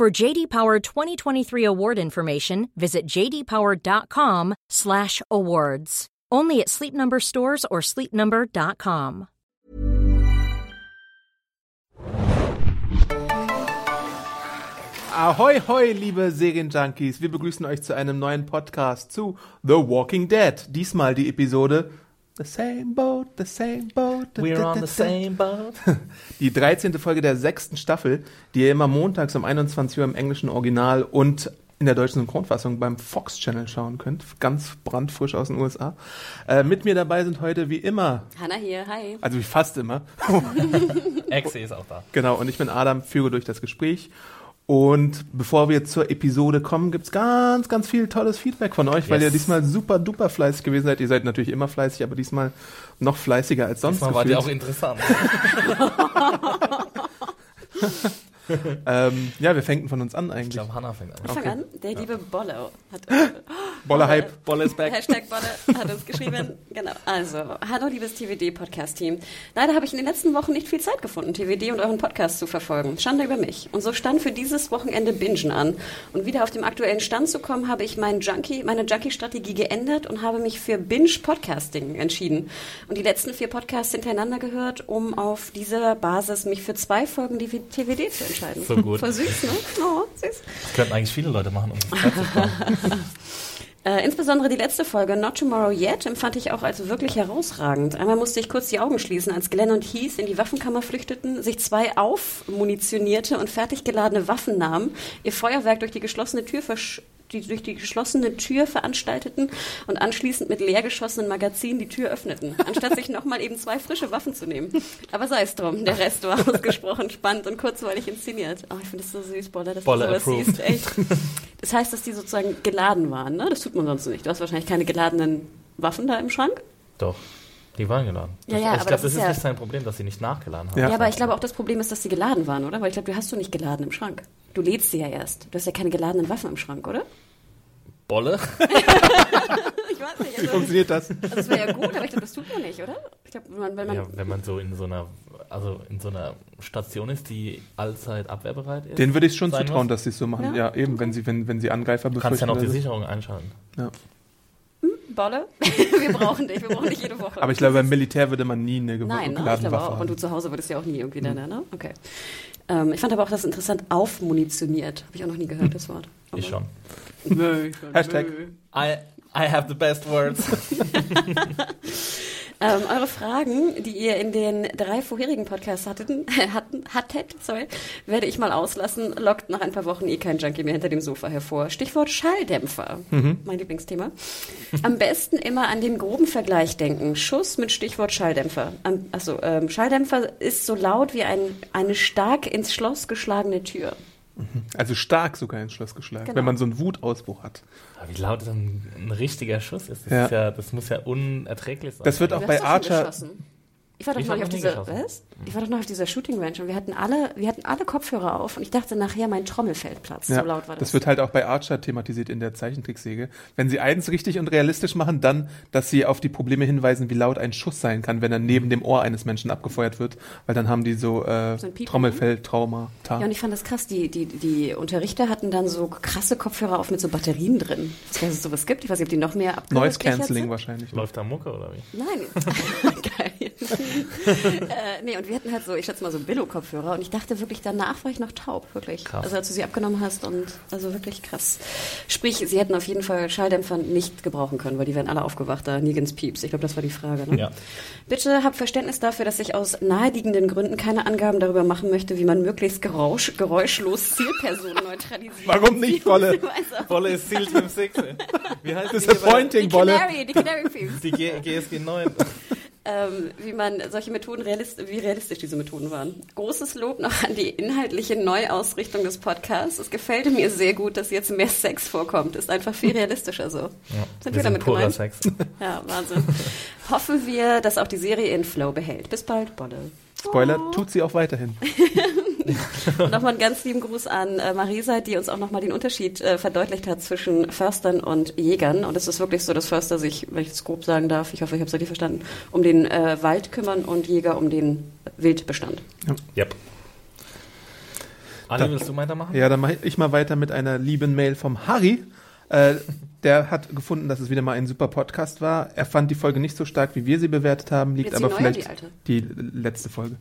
For JD Power 2023 award information, visit jdpower.com/awards. Only at Sleep Number stores or sleepnumber.com. Ahoi, hoi, liebe Serienjunkies. Wir begrüßen euch zu einem neuen Podcast zu The Walking Dead. Diesmal die Episode The Same Boat, The Same Boat. We're on the same boat. Die 13. Folge der sechsten Staffel, die ihr immer montags um 21 Uhr im englischen Original und in der deutschen Synchronfassung beim Fox Channel schauen könnt. Ganz brandfrisch aus den USA. Äh, mit mir dabei sind heute wie immer, Hanna hier, hi. also wie fast immer, Exe ist auch da. Genau, und ich bin Adam, führe durch das Gespräch. Und bevor wir zur Episode kommen, gibt's ganz, ganz viel tolles Feedback von euch, weil Yes. ihr diesmal super duper fleißig gewesen seid. Ihr seid natürlich immer fleißig, aber diesmal noch fleißiger als sonst. Diesmal war die auch interessant. ähm, ja, wir fängten von uns an Ich eigentlich. glaube, Hannah fängt an. Ich fang Okay. an. Der liebe Bolle hat äh, Boller Hype. Bolle ist back. Hashtag Bolle hat uns geschrieben. Genau. Also, hallo liebes TWD-Podcast-Team. Leider habe ich in den letzten Wochen nicht viel Zeit gefunden, TWD und euren Podcast zu verfolgen. Schande über mich. Und so stand für dieses Wochenende Bingen an. Und wieder auf dem aktuellen Stand zu kommen, habe ich meinen Junkie, meine Junkie-Strategie geändert und habe mich für Binge-Podcasting entschieden. Und die letzten vier Podcasts hintereinander gehört, um auf dieser Basis mich für zwei Folgen die TWD zu entscheiden. So gut. Voll süß, ne? Oh, süß. Das könnten eigentlich viele Leute machen, um. Äh, insbesondere die letzte Folge, Not Tomorrow Yet, empfand ich auch als wirklich herausragend. Einmal musste ich kurz die Augen schließen, als Glenn und Heath in die Waffenkammer flüchteten, sich zwei aufmunitionierte und fertig geladene Waffen nahmen, ihr Feuerwerk durch die geschlossene Tür versch die durch die geschlossene Tür veranstalteten und anschließend mit leer geschossenen Magazinen die Tür öffneten, anstatt sich nochmal eben zwei frische Waffen zu nehmen. Aber sei es drum, der Rest war ausgesprochen spannend und kurzweilig inszeniert. Oh, ich finde das so süß, Bolle, dass Bolle du sowas siehst. Echt. Das heißt, dass die sozusagen geladen waren, ne? Das tut man sonst nicht. Du hast wahrscheinlich keine geladenen Waffen da im Schrank. Doch. Die waren geladen. Ja, Das- ja, ich aber glaube, das das ist ja- nicht sein Problem, dass sie nicht nachgeladen haben. Ja. Ja, aber ich glaube auch das Problem ist, dass sie geladen waren, oder? Weil ich glaube, du hast du nicht geladen im Schrank. Du lädst sie ja erst. Du hast ja keine geladenen Waffen im Schrank, oder? Bolle? Ich weiß nicht. Wie funktioniert das? Also, das wäre ja gut, aber ich glaube, das tut man nicht, oder? Ich glaube, wenn man, wenn man Ja, wenn man so in so einer, also in so einer Station ist, die allzeit abwehrbereit ist. Den würde ich schon zutrauen, muss. dass sie es so machen. Ja, Ja, eben, wenn sie, wenn, wenn sie Angreifer Du kannst ja befürchten. noch die. Sicherung einschalten. ja. Bolle, wir brauchen dich, wir brauchen dich jede Woche. Aber ich glaube, beim Militär würde man nie eine gew- Nein, ne? ich geladene glaube Waffe auch. Und du zu Hause würdest ja auch nie irgendwie da, ne? Okay. Ähm, ich fand aber auch das interessant, aufmunitioniert. Habe ich auch noch nie gehört, das Wort. Ich schon. Nö, Hashtag. I, I have the best words. Ähm, eure Fragen, die ihr in den drei vorherigen Podcasts hatten, hatten, hattet, sorry, werde ich mal auslassen. Lockt nach ein paar Wochen eh kein Junkie mehr hinter dem Sofa hervor. Stichwort Schalldämpfer, mein Lieblingsthema. Am besten immer an den groben Vergleich denken. Schuss mit Stichwort Schalldämpfer. Am, achso, ähm, Schalldämpfer ist so laut wie ein, eine stark ins Schloss geschlagene Tür. Also stark sogar ins Schloss geschlagen, Genau. wenn man so einen Wutausbruch hat. Aber wie laut ein, ein richtiger Schuss ist, das, Ja. ist ja, das muss ja unerträglich sein. Das wird auch bei Archer. Ich war doch Ich hab auf geschossen. was? Ich war doch noch auf dieser Shooting Range und wir hatten alle, wir hatten alle Kopfhörer auf und ich dachte nachher, mein Trommelfeld platzt. Ja, so laut war das. das wird halt auch bei Archer thematisiert in der Zeichentricksäge. Wenn sie eins richtig und realistisch machen, dann, dass sie auf die Probleme hinweisen, wie laut ein Schuss sein kann, wenn er neben dem Ohr eines Menschen abgefeuert wird, weil dann haben die so äh, So ein Piepen, Trommelfell-Trauma. Ja, und ich fand das krass. Die, die, die Unterrichter hatten dann so krasse Kopfhörer auf mit so Batterien drin. Ich weiß nicht, ob es sowas gibt. Ich weiß nicht, ob die noch mehr abgehört Noise Cancelling wahrscheinlich. Läuft da Mucke oder wie? Nein. Geil. äh, nee, und wir hatten halt so, ich schätze mal so Billo-Kopfhörer und ich dachte wirklich, danach war ich noch taub, wirklich. Krass. Also als du sie abgenommen hast und also wirklich krass. Sprich, sie hätten auf jeden Fall Schalldämpfer nicht gebrauchen können, weil die wären alle aufgewacht da, nirgends Pieps. Ich glaube, das war die Frage. Ne? Ja. Bitte habt Verständnis dafür, dass ich aus naheliegenden Gründen keine Angaben darüber machen möchte, wie man möglichst geräusch, geräuschlos Zielpersonen neutralisiert. Warum nicht, auch. Bolle ist Seal Team 6. Wie heißt die Disappointing, Die Wolle. Canary, die Canary Fields. Die G GSG 9. ähm, wie man solche Methoden realist wie realistisch diese Methoden waren. Großes Lob noch an die inhaltliche Neuausrichtung des Podcasts. Es gefällt mir sehr gut, dass jetzt mehr Sex vorkommt. Ist einfach viel realistischer so. Ja, Sind wir wir damit purer gemeint? Sex. Ja, Wahnsinn. Hoffen wir, dass auch die Serie ihren Flow behält. Bis bald, Bolle. Spoiler, tut sie auch weiterhin. Und nochmal einen ganz lieben Gruß an äh, Marisa, die uns auch nochmal den Unterschied äh, verdeutlicht hat zwischen Förstern und Jägern. Und es ist wirklich so, dass Förster sich, wenn ich es grob sagen darf, ich hoffe, ich habe es richtig verstanden, um den äh, Wald kümmern und Jäger um den Wildbestand. Yep. Anni, willst du weitermachen? Ja, dann mache ich mal weiter mit einer lieben Mail vom Harry. Äh, der hat gefunden, dass es wieder mal ein super Podcast war. Er fand die Folge nicht so stark, wie wir sie bewertet haben, liegt aber neue vielleicht die die letzte Folge.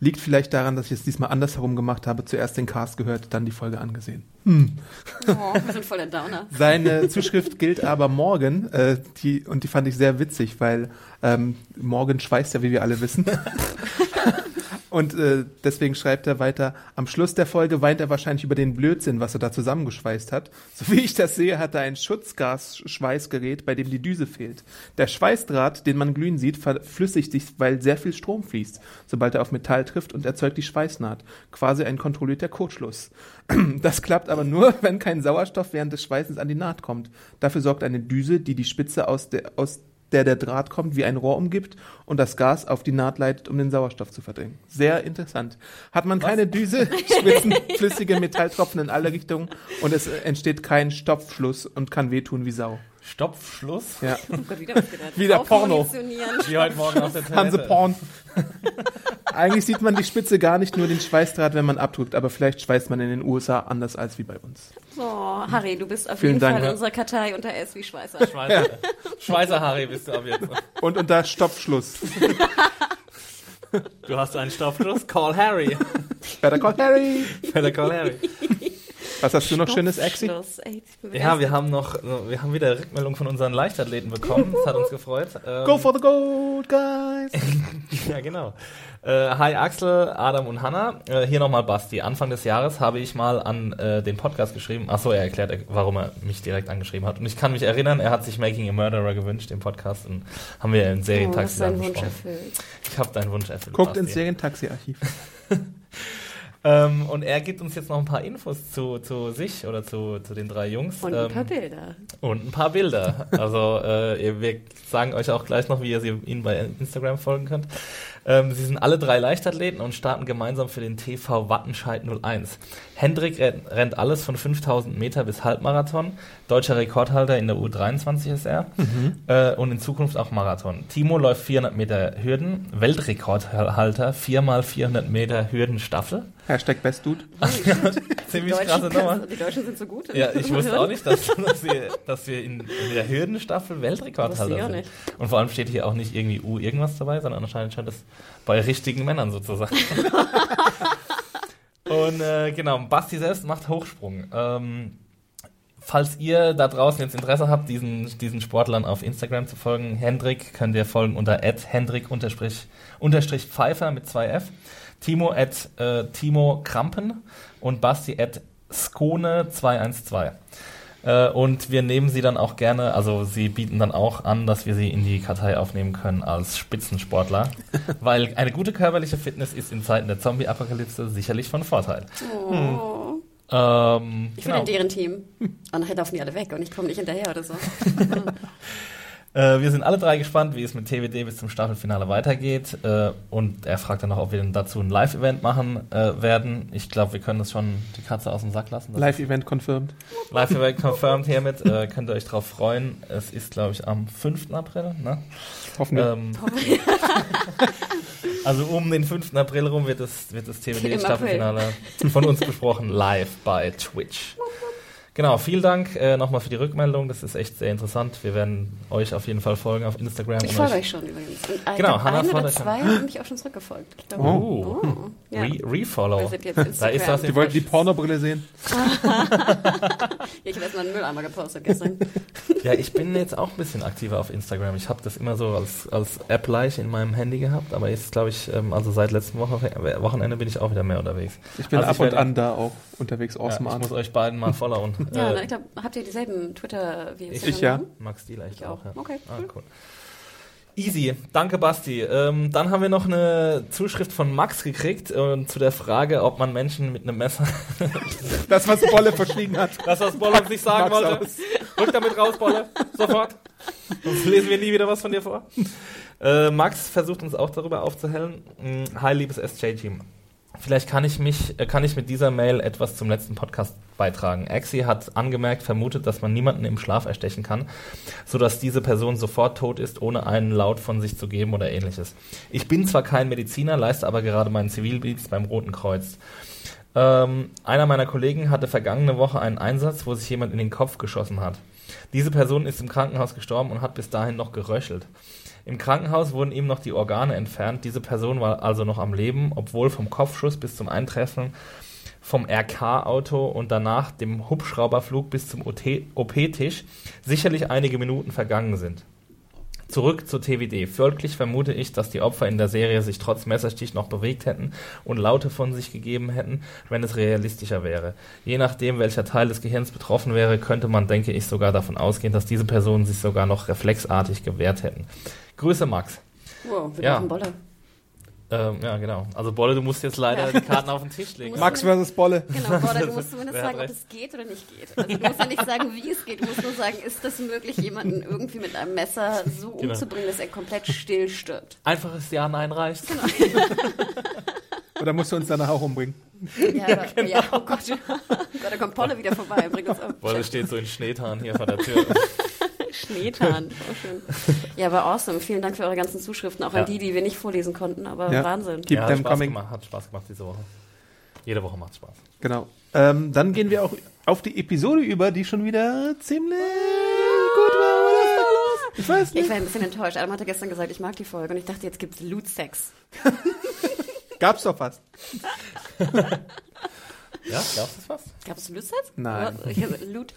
Liegt vielleicht daran, dass ich es diesmal andersherum gemacht habe, zuerst den Cast gehört, dann die Folge angesehen. Oh, wir sind voll der Downer. Seine Zuschrift gilt aber morgen, äh, die, und die fand ich sehr witzig, weil ähm, morgen schweißt ja, wie wir alle wissen. Und äh, deswegen schreibt er weiter, am Schluss der Folge weint er wahrscheinlich über den Blödsinn, was er da zusammengeschweißt hat. So wie ich das sehe, hat er ein Schutzgas-Schweißgerät, bei dem die Düse fehlt. Der Schweißdraht, den man glühen sieht, verflüssigt sich, weil sehr viel Strom fließt, sobald er auf Metall trifft und erzeugt die Schweißnaht. Quasi ein kontrollierter Kurzschluss. Das klappt aber nur, wenn kein Sauerstoff während des Schweißens an die Naht kommt. Dafür sorgt eine Düse, die die Spitze aus der, aus der der Draht kommt, wie ein Rohr umgibt und das Gas auf die Naht leitet, um den Sauerstoff zu verdrängen. Sehr interessant. Hat man keine Düse, schwitzen flüssige Metalltropfen in alle Richtungen und es entsteht kein Stopfschluss und kann wehtun wie Sau. Stopfschluss. Ja. Oh Gott, wieder. Wieder Porno. Wie heute Morgen auf der Toilette. Hanseporn. Eigentlich sieht man die Spitze gar nicht nur den Schweißdraht, wenn man abdrückt, aber vielleicht schweißt man in den USA anders als wie bei uns. Oh, Harry, du bist auf Vielen jeden Dank. Fall unsere Kartei unter S wie Schweißer. Schweizer, Schweizer Harry bist du ab jetzt. Und unter Stopfschluss. Du hast einen Stopfschluss. Call Harry. Better call Harry. Better call Harry. Was hast du noch schönes, Exi? Ja, wir haben noch, wir haben wieder Rückmeldung von unseren Leichtathleten bekommen. Das hat uns gefreut. Ähm, Go for the gold, guys. Ja, genau. Äh, hi Axel, Adam und Hanna. Äh, hier nochmal Basti. Anfang des Jahres habe ich mal an äh, den Podcast geschrieben. Achso, er erklärt, warum er mich direkt angeschrieben hat. Und ich kann mich erinnern, er hat sich Making a Murderer gewünscht, den Podcast. Und haben wir im Oh, zusammen Wunsch besprochen. erfüllt. Ich habe deinen Wunsch erfüllt. Guckt Basti. ins Serientaxi-Archiv. Ähm, und er gibt uns jetzt noch ein paar Infos zu, zu sich oder zu, zu den drei Jungs. Und ähm, ein paar Bilder. Und ein paar Bilder. Also äh, wir sagen euch auch gleich noch, wie ihr sie, ihnen bei Instagram folgen könnt. Ähm, sie sind alle drei Leichtathleten und starten gemeinsam für den TV Wattenscheid 01. Hendrik rennt, rennt alles von 5000 Meter bis Halbmarathon. Deutscher Rekordhalter in der U23 ist er. Äh, und in Zukunft auch Marathon. Timo läuft 400 Meter Hürden. Weltrekordhalter, viermal 400 Meter Hürdenstaffel. Hashtag BestDude. Die Ziemlich Deutschen, krasse Nummer. die Deutschen sind so gut. Ja, ich wusste auch nicht, dass, dass wir, dass wir in, in der Hürdenstaffel Weltrekordhalter sind. nicht. Und vor allem steht hier auch nicht irgendwie U irgendwas dabei, sondern anscheinend scheint es bei richtigen Männern sozusagen. Und äh, genau, Basti selbst macht Hochsprung. Ähm, falls ihr da draußen jetzt Interesse habt, diesen, diesen Sportlern auf Instagram zu folgen, Hendrik könnt ihr folgen unter hendrik unterstrich, unterstrich Pfeiffer mit 2F, Timo at äh, Timo Krampen und Basti at Skone 212. Äh, und wir nehmen sie dann auch gerne, also sie bieten dann auch an, dass wir sie in die Kartei aufnehmen können als Spitzensportler, weil eine gute körperliche Fitness ist in Zeiten der Zombie-Apokalypse sicherlich von Vorteil. Oh. Ähm, Ich bin in deren Team. Und nachher laufen die alle weg und ich komme nicht hinterher oder so. Äh, wir sind alle drei gespannt, wie es mit TWD bis zum Staffelfinale weitergeht. Äh, und er fragt dann noch, ob wir denn dazu ein Live-Event machen äh, werden. Ich glaube, wir können das schon die Katze aus dem Sack lassen. Live-Event confirmed. Live-Event confirmed hiermit. Äh, könnt ihr euch drauf freuen. Es ist, glaube ich, am 5. April. Ne? Hoffen wir. Ähm, also um den 5. April rum wird das, wird das TWD-Staffelfinale von uns besprochen, live bei Twitch. Genau, vielen Dank äh, nochmal für die Rückmeldung. Das ist echt sehr interessant. Wir werden euch auf jeden Fall folgen auf Instagram. Ich folge euch schon übrigens. Und, äh, ich Genau, Hannah ein oder folgt euch zwei haben mich auch schon zurückgefolgt. Ich glaube, Oh. oh, ja. Re Refollow. Da ist was Die wollten die Pornobrille sehen. Ja, ich habe erst mal einen Mülleimer gepostet gestern. Ja, ich bin jetzt auch ein bisschen aktiver auf Instagram. Ich habe das immer so als, als App-Leicht in meinem Handy gehabt, aber jetzt glaube ich, ähm, also seit letztem Woche, Wochenende bin ich auch wieder mehr unterwegs. Ich bin Also ab ich und an da auch unterwegs. Ja, Awesome ich an. muss euch beiden mal followen. Ja, äh, na, ich glaube, habt ihr dieselben Twitter wie Instagram? Ich ja. Max Dieler, ich, Ich auch. Ja. Okay, Ah, cool. Easy, danke Basti. Ähm, dann haben wir noch eine Zuschrift von Max gekriegt äh, zu der Frage, ob man Menschen mit einem Messer. Das, was Bolle verschwiegen hat. das, was Bolle nicht sagen Max wollte. aus. Rück damit raus, Bolle. Sofort. Sonst lesen wir nie wieder was von dir vor. Äh, Max versucht uns auch darüber aufzuhellen. Mm, Hi, liebes SJ-Team. Vielleicht kann ich mich, äh, kann ich mit dieser Mail etwas zum letzten Podcast beitragen. Axi hat angemerkt, vermutet, dass man niemanden im Schlaf erstechen kann, sodass diese Person sofort tot ist, ohne einen Laut von sich zu geben oder ähnliches. Ich bin zwar kein Mediziner, leiste aber gerade meinen Zivildienst beim Roten Kreuz. Ähm, einer meiner Kollegen hatte vergangene Woche einen Einsatz, wo sich jemand in den Kopf geschossen hat. Diese Person ist im Krankenhaus gestorben und hat bis dahin noch geröchelt. Im Krankenhaus wurden ihm noch die Organe entfernt. Diese Person war also noch am Leben, obwohl vom Kopfschuss bis zum Eintreffen vom RK-Auto und danach dem Hubschrauberflug bis zum OP-Tisch sicherlich einige Minuten vergangen sind. Zurück zur TWD. Folglich vermute ich, dass die Opfer in der Serie sich trotz Messerstich noch bewegt hätten und Laute von sich gegeben hätten, wenn es realistischer wäre. Je nachdem, welcher Teil des Gehirns betroffen wäre, könnte man, denke ich, sogar davon ausgehen, dass diese Personen sich sogar noch reflexartig gewehrt hätten. Grüße, Max. Wow, wir Ja. brauchen Bolle. Ähm, ja, genau. Also Bolle, du musst jetzt leider die Karten auf den Tisch legen. Max versus Bolle. Genau, Bolle, du musst zumindest sagen, ob es geht oder nicht geht. Also du musst ja nicht sagen, wie es geht. Du musst nur sagen, ist das möglich, jemanden irgendwie mit einem Messer so Genau. umzubringen, dass er komplett still stirbt. Einfaches Ja, Nein reicht. Oder musst du uns danach auch umbringen? Ja, aber, ja oh Gott. Gott, da kommt Bolle wieder vorbei und bringt uns auf. Bolle steht so in Schneetarn hier vor der Tür. Schneetan. Oh, schön. Ja, war awesome. Vielen Dank für eure ganzen Zuschriften, auch Ja. an die, die wir nicht vorlesen konnten, aber Ja. Wahnsinn. Keep ja, hat them Spaß coming. gemacht, hat Spaß gemacht diese Woche. Jede Woche macht Spaß. Genau. Ähm, dann gehen wir auch auf die Episode über, die schon wieder ziemlich gut war. Was ist da los? Ich weiß Ich nicht. war ein bisschen enttäuscht. Adam hatte gestern gesagt, ich mag die Folge und ich dachte, jetzt gibt's Loot-Sex. Gab's doch fast. Ja, gab's das was? Gab es Loot-Sex? Nein. Ich habe Loot.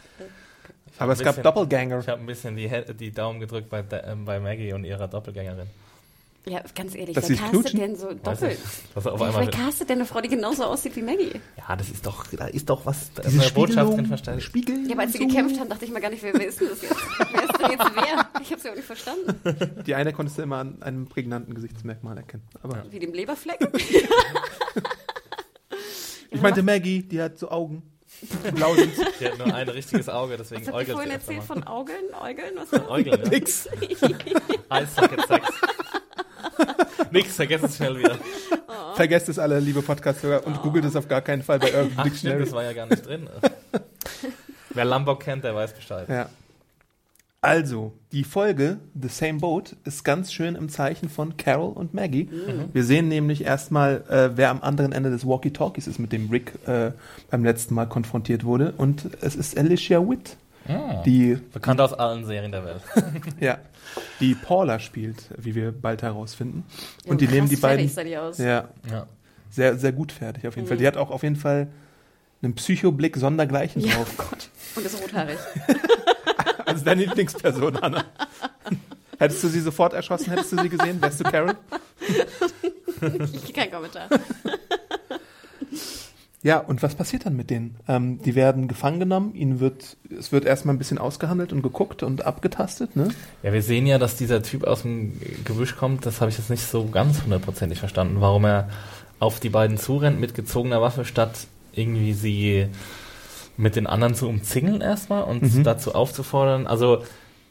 Aber es ein gab bisschen- Doppelganger. Ich habe ein bisschen die, die Daumen gedrückt bei, ähm, bei Maggie und ihrer Doppelgängerin. Ja, ganz ehrlich, Dass wer castet knutschen? denn so doppelt? er auf Wer, einmal wer castet denn eine Frau, die genauso aussieht wie Maggie? ja, das ist doch, da ist doch was, da ist Diese eine Botschaft drin. Spiegel. Ja, aber als sie so. gekämpft haben, dachte ich mal gar nicht, wer, wer ist denn das jetzt? wer ist denn jetzt wer? Ich habe es ja auch nicht verstanden. Die eine konntest du immer an einem prägnanten Gesichtsmerkmal erkennen. Aber Wie dem Leberfleck? ich meinte Maggie, die hat so Augen. Blau sind sie. Hat nur ein richtiges Auge, deswegen Was äugelt sie vorhin erzählt von Augeln? Äugeln? Was war Äugeln, ja. nix. Eissocket Sex. Nix, vergesst es schnell wieder. Vergesst es alle, liebe Podcast-Hörer, und googelt es auf gar keinen Fall bei Urban stimmt, Dictionary. das war ja gar nicht drin. Wer Lombok kennt, der weiß Bescheid. Ja. Also, die Folge The Same Boat ist ganz schön im Zeichen von Carol und Maggie. Wir sehen nämlich erstmal, äh, wer am anderen Ende des Walkie-Talkies ist, mit dem Rick äh, beim letzten Mal konfrontiert wurde. Und es ist Alicia Witt, Ah, die, bekannt aus allen Serien der Welt. ja, die Paula spielt, wie wir bald herausfinden. Ja, Und die nehmen die beiden sah die aus. ja, Ja. sehr, sehr gut fertig auf jeden Fall. Die hat auch auf jeden Fall einen Psychoblick sondergleichen Ja, drauf. oh Gott. Und ist rothaarig. Also deine Lieblingsperson, Anna. Hättest du sie sofort erschossen, hättest du sie gesehen? Wärst du Carol? Kein Kommentar. Ja, und was passiert dann mit denen? Ähm, die werden gefangen genommen, ihnen wird, es wird erstmal ein bisschen ausgehandelt und geguckt und abgetastet, ne? Ja, wir sehen ja, dass dieser Typ aus dem Gebüsch kommt. Das habe ich jetzt nicht so ganz hundertprozentig verstanden, warum er auf die beiden zurennt mit gezogener Waffe, statt irgendwie sie mit den anderen zu umzingeln erstmal und Mhm. dazu aufzufordern. Also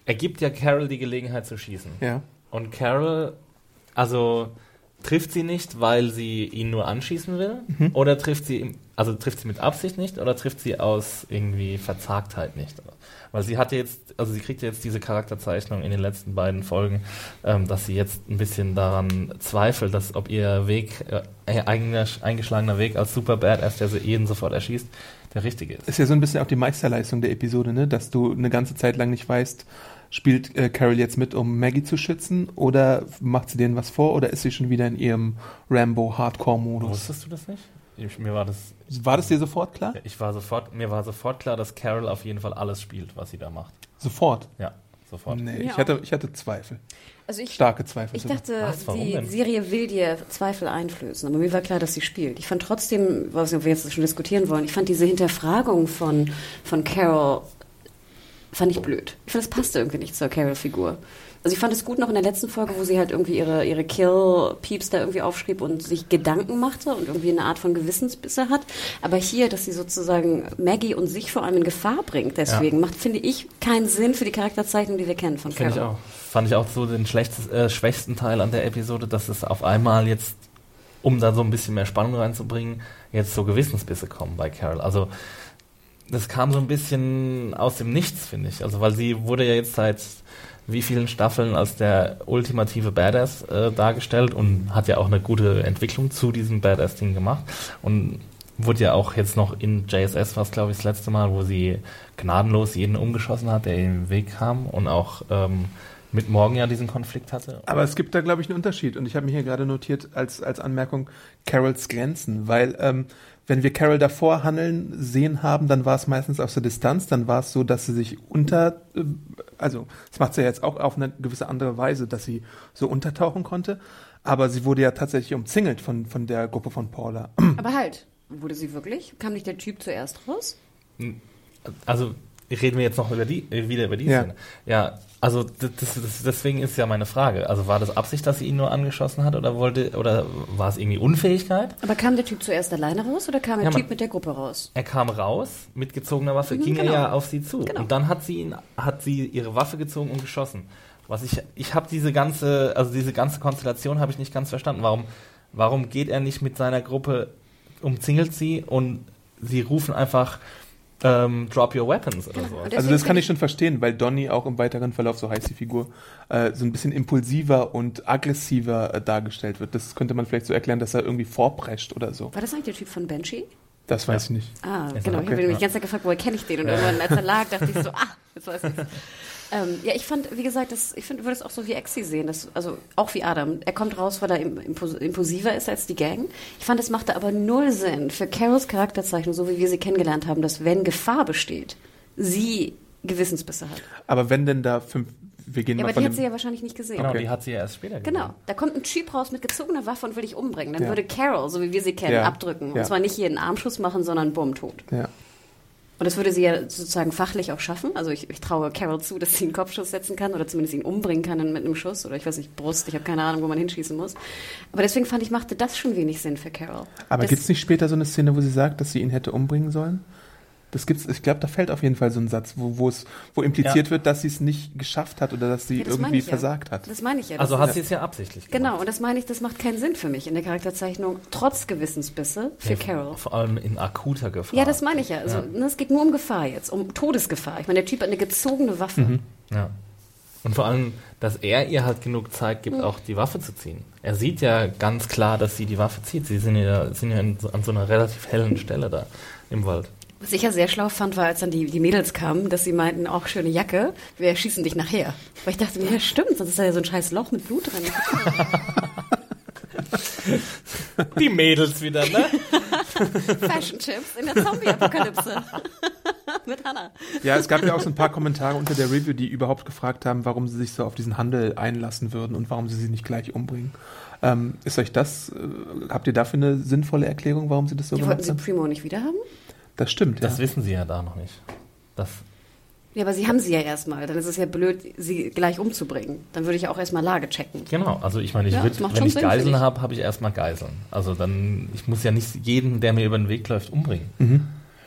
er gibt ja Carol die Gelegenheit zu schießen. Ja. Und Carol, also trifft sie nicht, weil sie ihn nur anschießen will? Mhm. Oder trifft sie, also trifft sie mit Absicht nicht oder trifft sie aus irgendwie Verzagtheit nicht? Weil sie hat jetzt, also sie kriegt jetzt diese Charakterzeichnung in den letzten beiden Folgen, ähm, dass sie jetzt ein bisschen daran zweifelt, dass ob ihr Weg, äh, eigener- eingeschlagener Weg als Super Badass, der sie jeden sofort erschießt, der richtige ist. Ist ja so ein bisschen auch die Meisterleistung der Episode, ne? Dass du eine ganze Zeit lang nicht weißt, spielt äh, Carol jetzt mit, um Maggie zu schützen oder macht sie denen was vor oder ist sie schon wieder in ihrem Rambo-Hardcore-Modus? Wusstest du das nicht? Ich, mir war das War das dir sofort klar? Ich war sofort, mir war sofort klar, dass Carol auf jeden Fall alles spielt, was sie da macht. Sofort? Ja, sofort. Nee, ich auch. hatte, ich hatte Zweifel. Also ich, Starke Zweifel. ich sogar. dachte, Was, die denn? Serie will dir Zweifel einflößen, aber mir war klar, dass sie spielt. Ich fand trotzdem, was wir jetzt schon diskutieren wollen, ich fand diese Hinterfragung von, von Carol fand ich blöd. Ich finde, es passte irgendwie nicht zur Carol-Figur. Also ich fand es gut noch in der letzten Folge, wo sie halt irgendwie ihre, ihre Kill-Peeps da irgendwie aufschrieb und sich Gedanken machte und irgendwie eine Art von Gewissensbisse hat. Aber hier, dass sie sozusagen Maggie und sich vor allem in Gefahr bringt, deswegen macht, finde ich, keinen Sinn für die Charakterzeichnung, die wir kennen von Finde ich Carol. auch. Fand ich auch so den äh, schwächsten Teil an der Episode, dass es auf einmal jetzt, um da so ein bisschen mehr Spannung reinzubringen, jetzt so Gewissensbisse kommen bei Carol. Also das kam so ein bisschen aus dem Nichts, finde ich. Also weil sie wurde ja jetzt seit wie vielen Staffeln als der ultimative Badass äh, dargestellt und hat ja auch eine gute Entwicklung zu diesem Badass-Ding gemacht und wurde ja auch jetzt noch in JSS, was glaube ich das letzte Mal, wo sie gnadenlos jeden umgeschossen hat, der im Weg kam und auch ähm, mit Morgen ja diesen Konflikt hatte. Aber es gibt da, glaube ich, einen Unterschied. Und ich habe mir hier gerade notiert als, als Anmerkung Carols Grenzen, weil ähm, wenn wir Carol davor handeln sehen haben, dann war es meistens aus der Distanz, dann war es so, dass sie sich unter, äh, also das macht sie ja jetzt auch auf eine gewisse andere Weise, dass sie so untertauchen konnte. Aber sie wurde ja tatsächlich umzingelt von, von der Gruppe von Paula. Aber halt, wurde sie wirklich? Kam nicht der Typ zuerst raus? Also reden wir jetzt noch über die, äh, wieder über die Ja. Szene. Ja, also das, das, deswegen ist ja meine Frage. Also war das Absicht, dass sie ihn nur angeschossen hat oder wollte oder war es irgendwie Unfähigkeit? Aber kam der Typ zuerst alleine raus oder kam der Ja, man- Typ mit der Gruppe raus? Er kam raus mit gezogener Waffe, Mhm, ging genau. er ja auf sie zu Genau. und dann hat sie ihn, hat sie ihre Waffe gezogen und geschossen. Was ich, ich habe diese ganze, also diese ganze Konstellation habe ich nicht ganz verstanden. Warum, warum geht er nicht mit seiner Gruppe, umzingelt sie und sie rufen einfach ähm, Drop your weapons oder so. Also das kann ich schon verstehen, weil Donny auch im weiteren Verlauf, so heißt die Figur, äh, so ein bisschen impulsiver und aggressiver äh, dargestellt wird. Das könnte man vielleicht so erklären, dass er irgendwie vorprescht oder so. War das eigentlich der Typ von Banshee? Das weiß ich nicht. Ah, genau. okay, ich habe mich ja. die ganze Zeit gefragt, woher kenne ich den? Und irgendwann, als er lag, dachte ich so, ah, jetzt weiß ich ähm, Ja, ich fand, wie gesagt, das, ich find, würde es auch so wie Exi sehen. Das, also auch wie Adam. Er kommt raus, weil er impulsiver ist als die Gang. Ich fand, es machte aber null Sinn für Carols Charakterzeichnung, so wie wir sie kennengelernt haben, dass wenn Gefahr besteht, sie Gewissensbisse hat. Aber wenn denn da fünf, wir gehen Ja, mal aber von die hat sie ja wahrscheinlich nicht gesehen. Genau, Okay. die hat sie ja erst später gesehen. Genau, da kommt ein Typ raus mit gezogener Waffe und will dich umbringen. Dann Ja. würde Carol, so wie wir sie kennen, Ja. abdrücken. Ja. Und zwar nicht hier einen Armschuss machen, sondern bumm, tot. ja. Und das würde sie ja sozusagen fachlich auch schaffen. Also ich, ich traue Carol zu, dass sie einen Kopfschuss setzen kann oder zumindest ihn umbringen kann mit einem Schuss oder ich weiß nicht, Brust. Ich habe keine Ahnung, wo man hinschießen muss. Aber deswegen fand ich, machte das schon wenig Sinn für Carol. Aber gibt es nicht später so eine Szene, wo sie sagt, dass sie ihn hätte umbringen sollen? Das gibt's, ich glaube, da fällt auf jeden Fall so ein Satz, wo, wo es, wo impliziert Ja. wird, dass sie es nicht geschafft hat oder dass sie Ja, das irgendwie ja. versagt hat. Das meine ich ja. Also hat sie es ja absichtlich gemacht. Genau, und das meine ich, das macht keinen Sinn für mich in der Charakterzeichnung, trotz Gewissensbisse für Ja, Carol. Vor allem in akuter Gefahr. Ja, das meine ich ja. Also, ne, es geht nur um Gefahr jetzt, um Todesgefahr. Ich meine, der Typ hat eine gezogene Waffe. Mhm. Ja. Und vor allem, dass er ihr halt genug Zeit gibt, auch die Waffe zu ziehen. Er sieht ja ganz klar, dass sie die Waffe zieht. Sie sind ja, sind ja in, an so einer relativ hellen Stelle da im Wald. Was ich ja sehr schlau fand, war, als dann die, die Mädels kamen, dass sie meinten, auch schöne Jacke, wir schießen dich nachher. Weil ich dachte mir, ja stimmt, sonst ist da ja so ein scheiß Loch mit Blut drin. Die Mädels wieder, ne? Fashion Chips in der Zombie-Apokalypse. mit Hannah. Ja, es gab ja auch so ein paar Kommentare unter der Review, die überhaupt gefragt haben, warum sie sich so auf diesen Handel einlassen würden und warum sie sie nicht gleich umbringen. Ähm, ist euch das, äh, habt ihr dafür eine sinnvolle Erklärung, warum sie das so Die wollten gemacht sie haben? Primo nicht wieder haben? Das stimmt, Das ja. wissen sie ja da noch nicht. Das, Ja, aber sie haben sie ja erstmal. Dann ist es ja blöd, sie gleich umzubringen. Dann würde ich auch erstmal Lage checken. genau, also ich meine, ich Ja, würd, wenn ich Sinn, Geiseln habe, habe ich erstmal Geiseln. Also dann, ich muss ja nicht jeden, der mir über den Weg läuft, umbringen.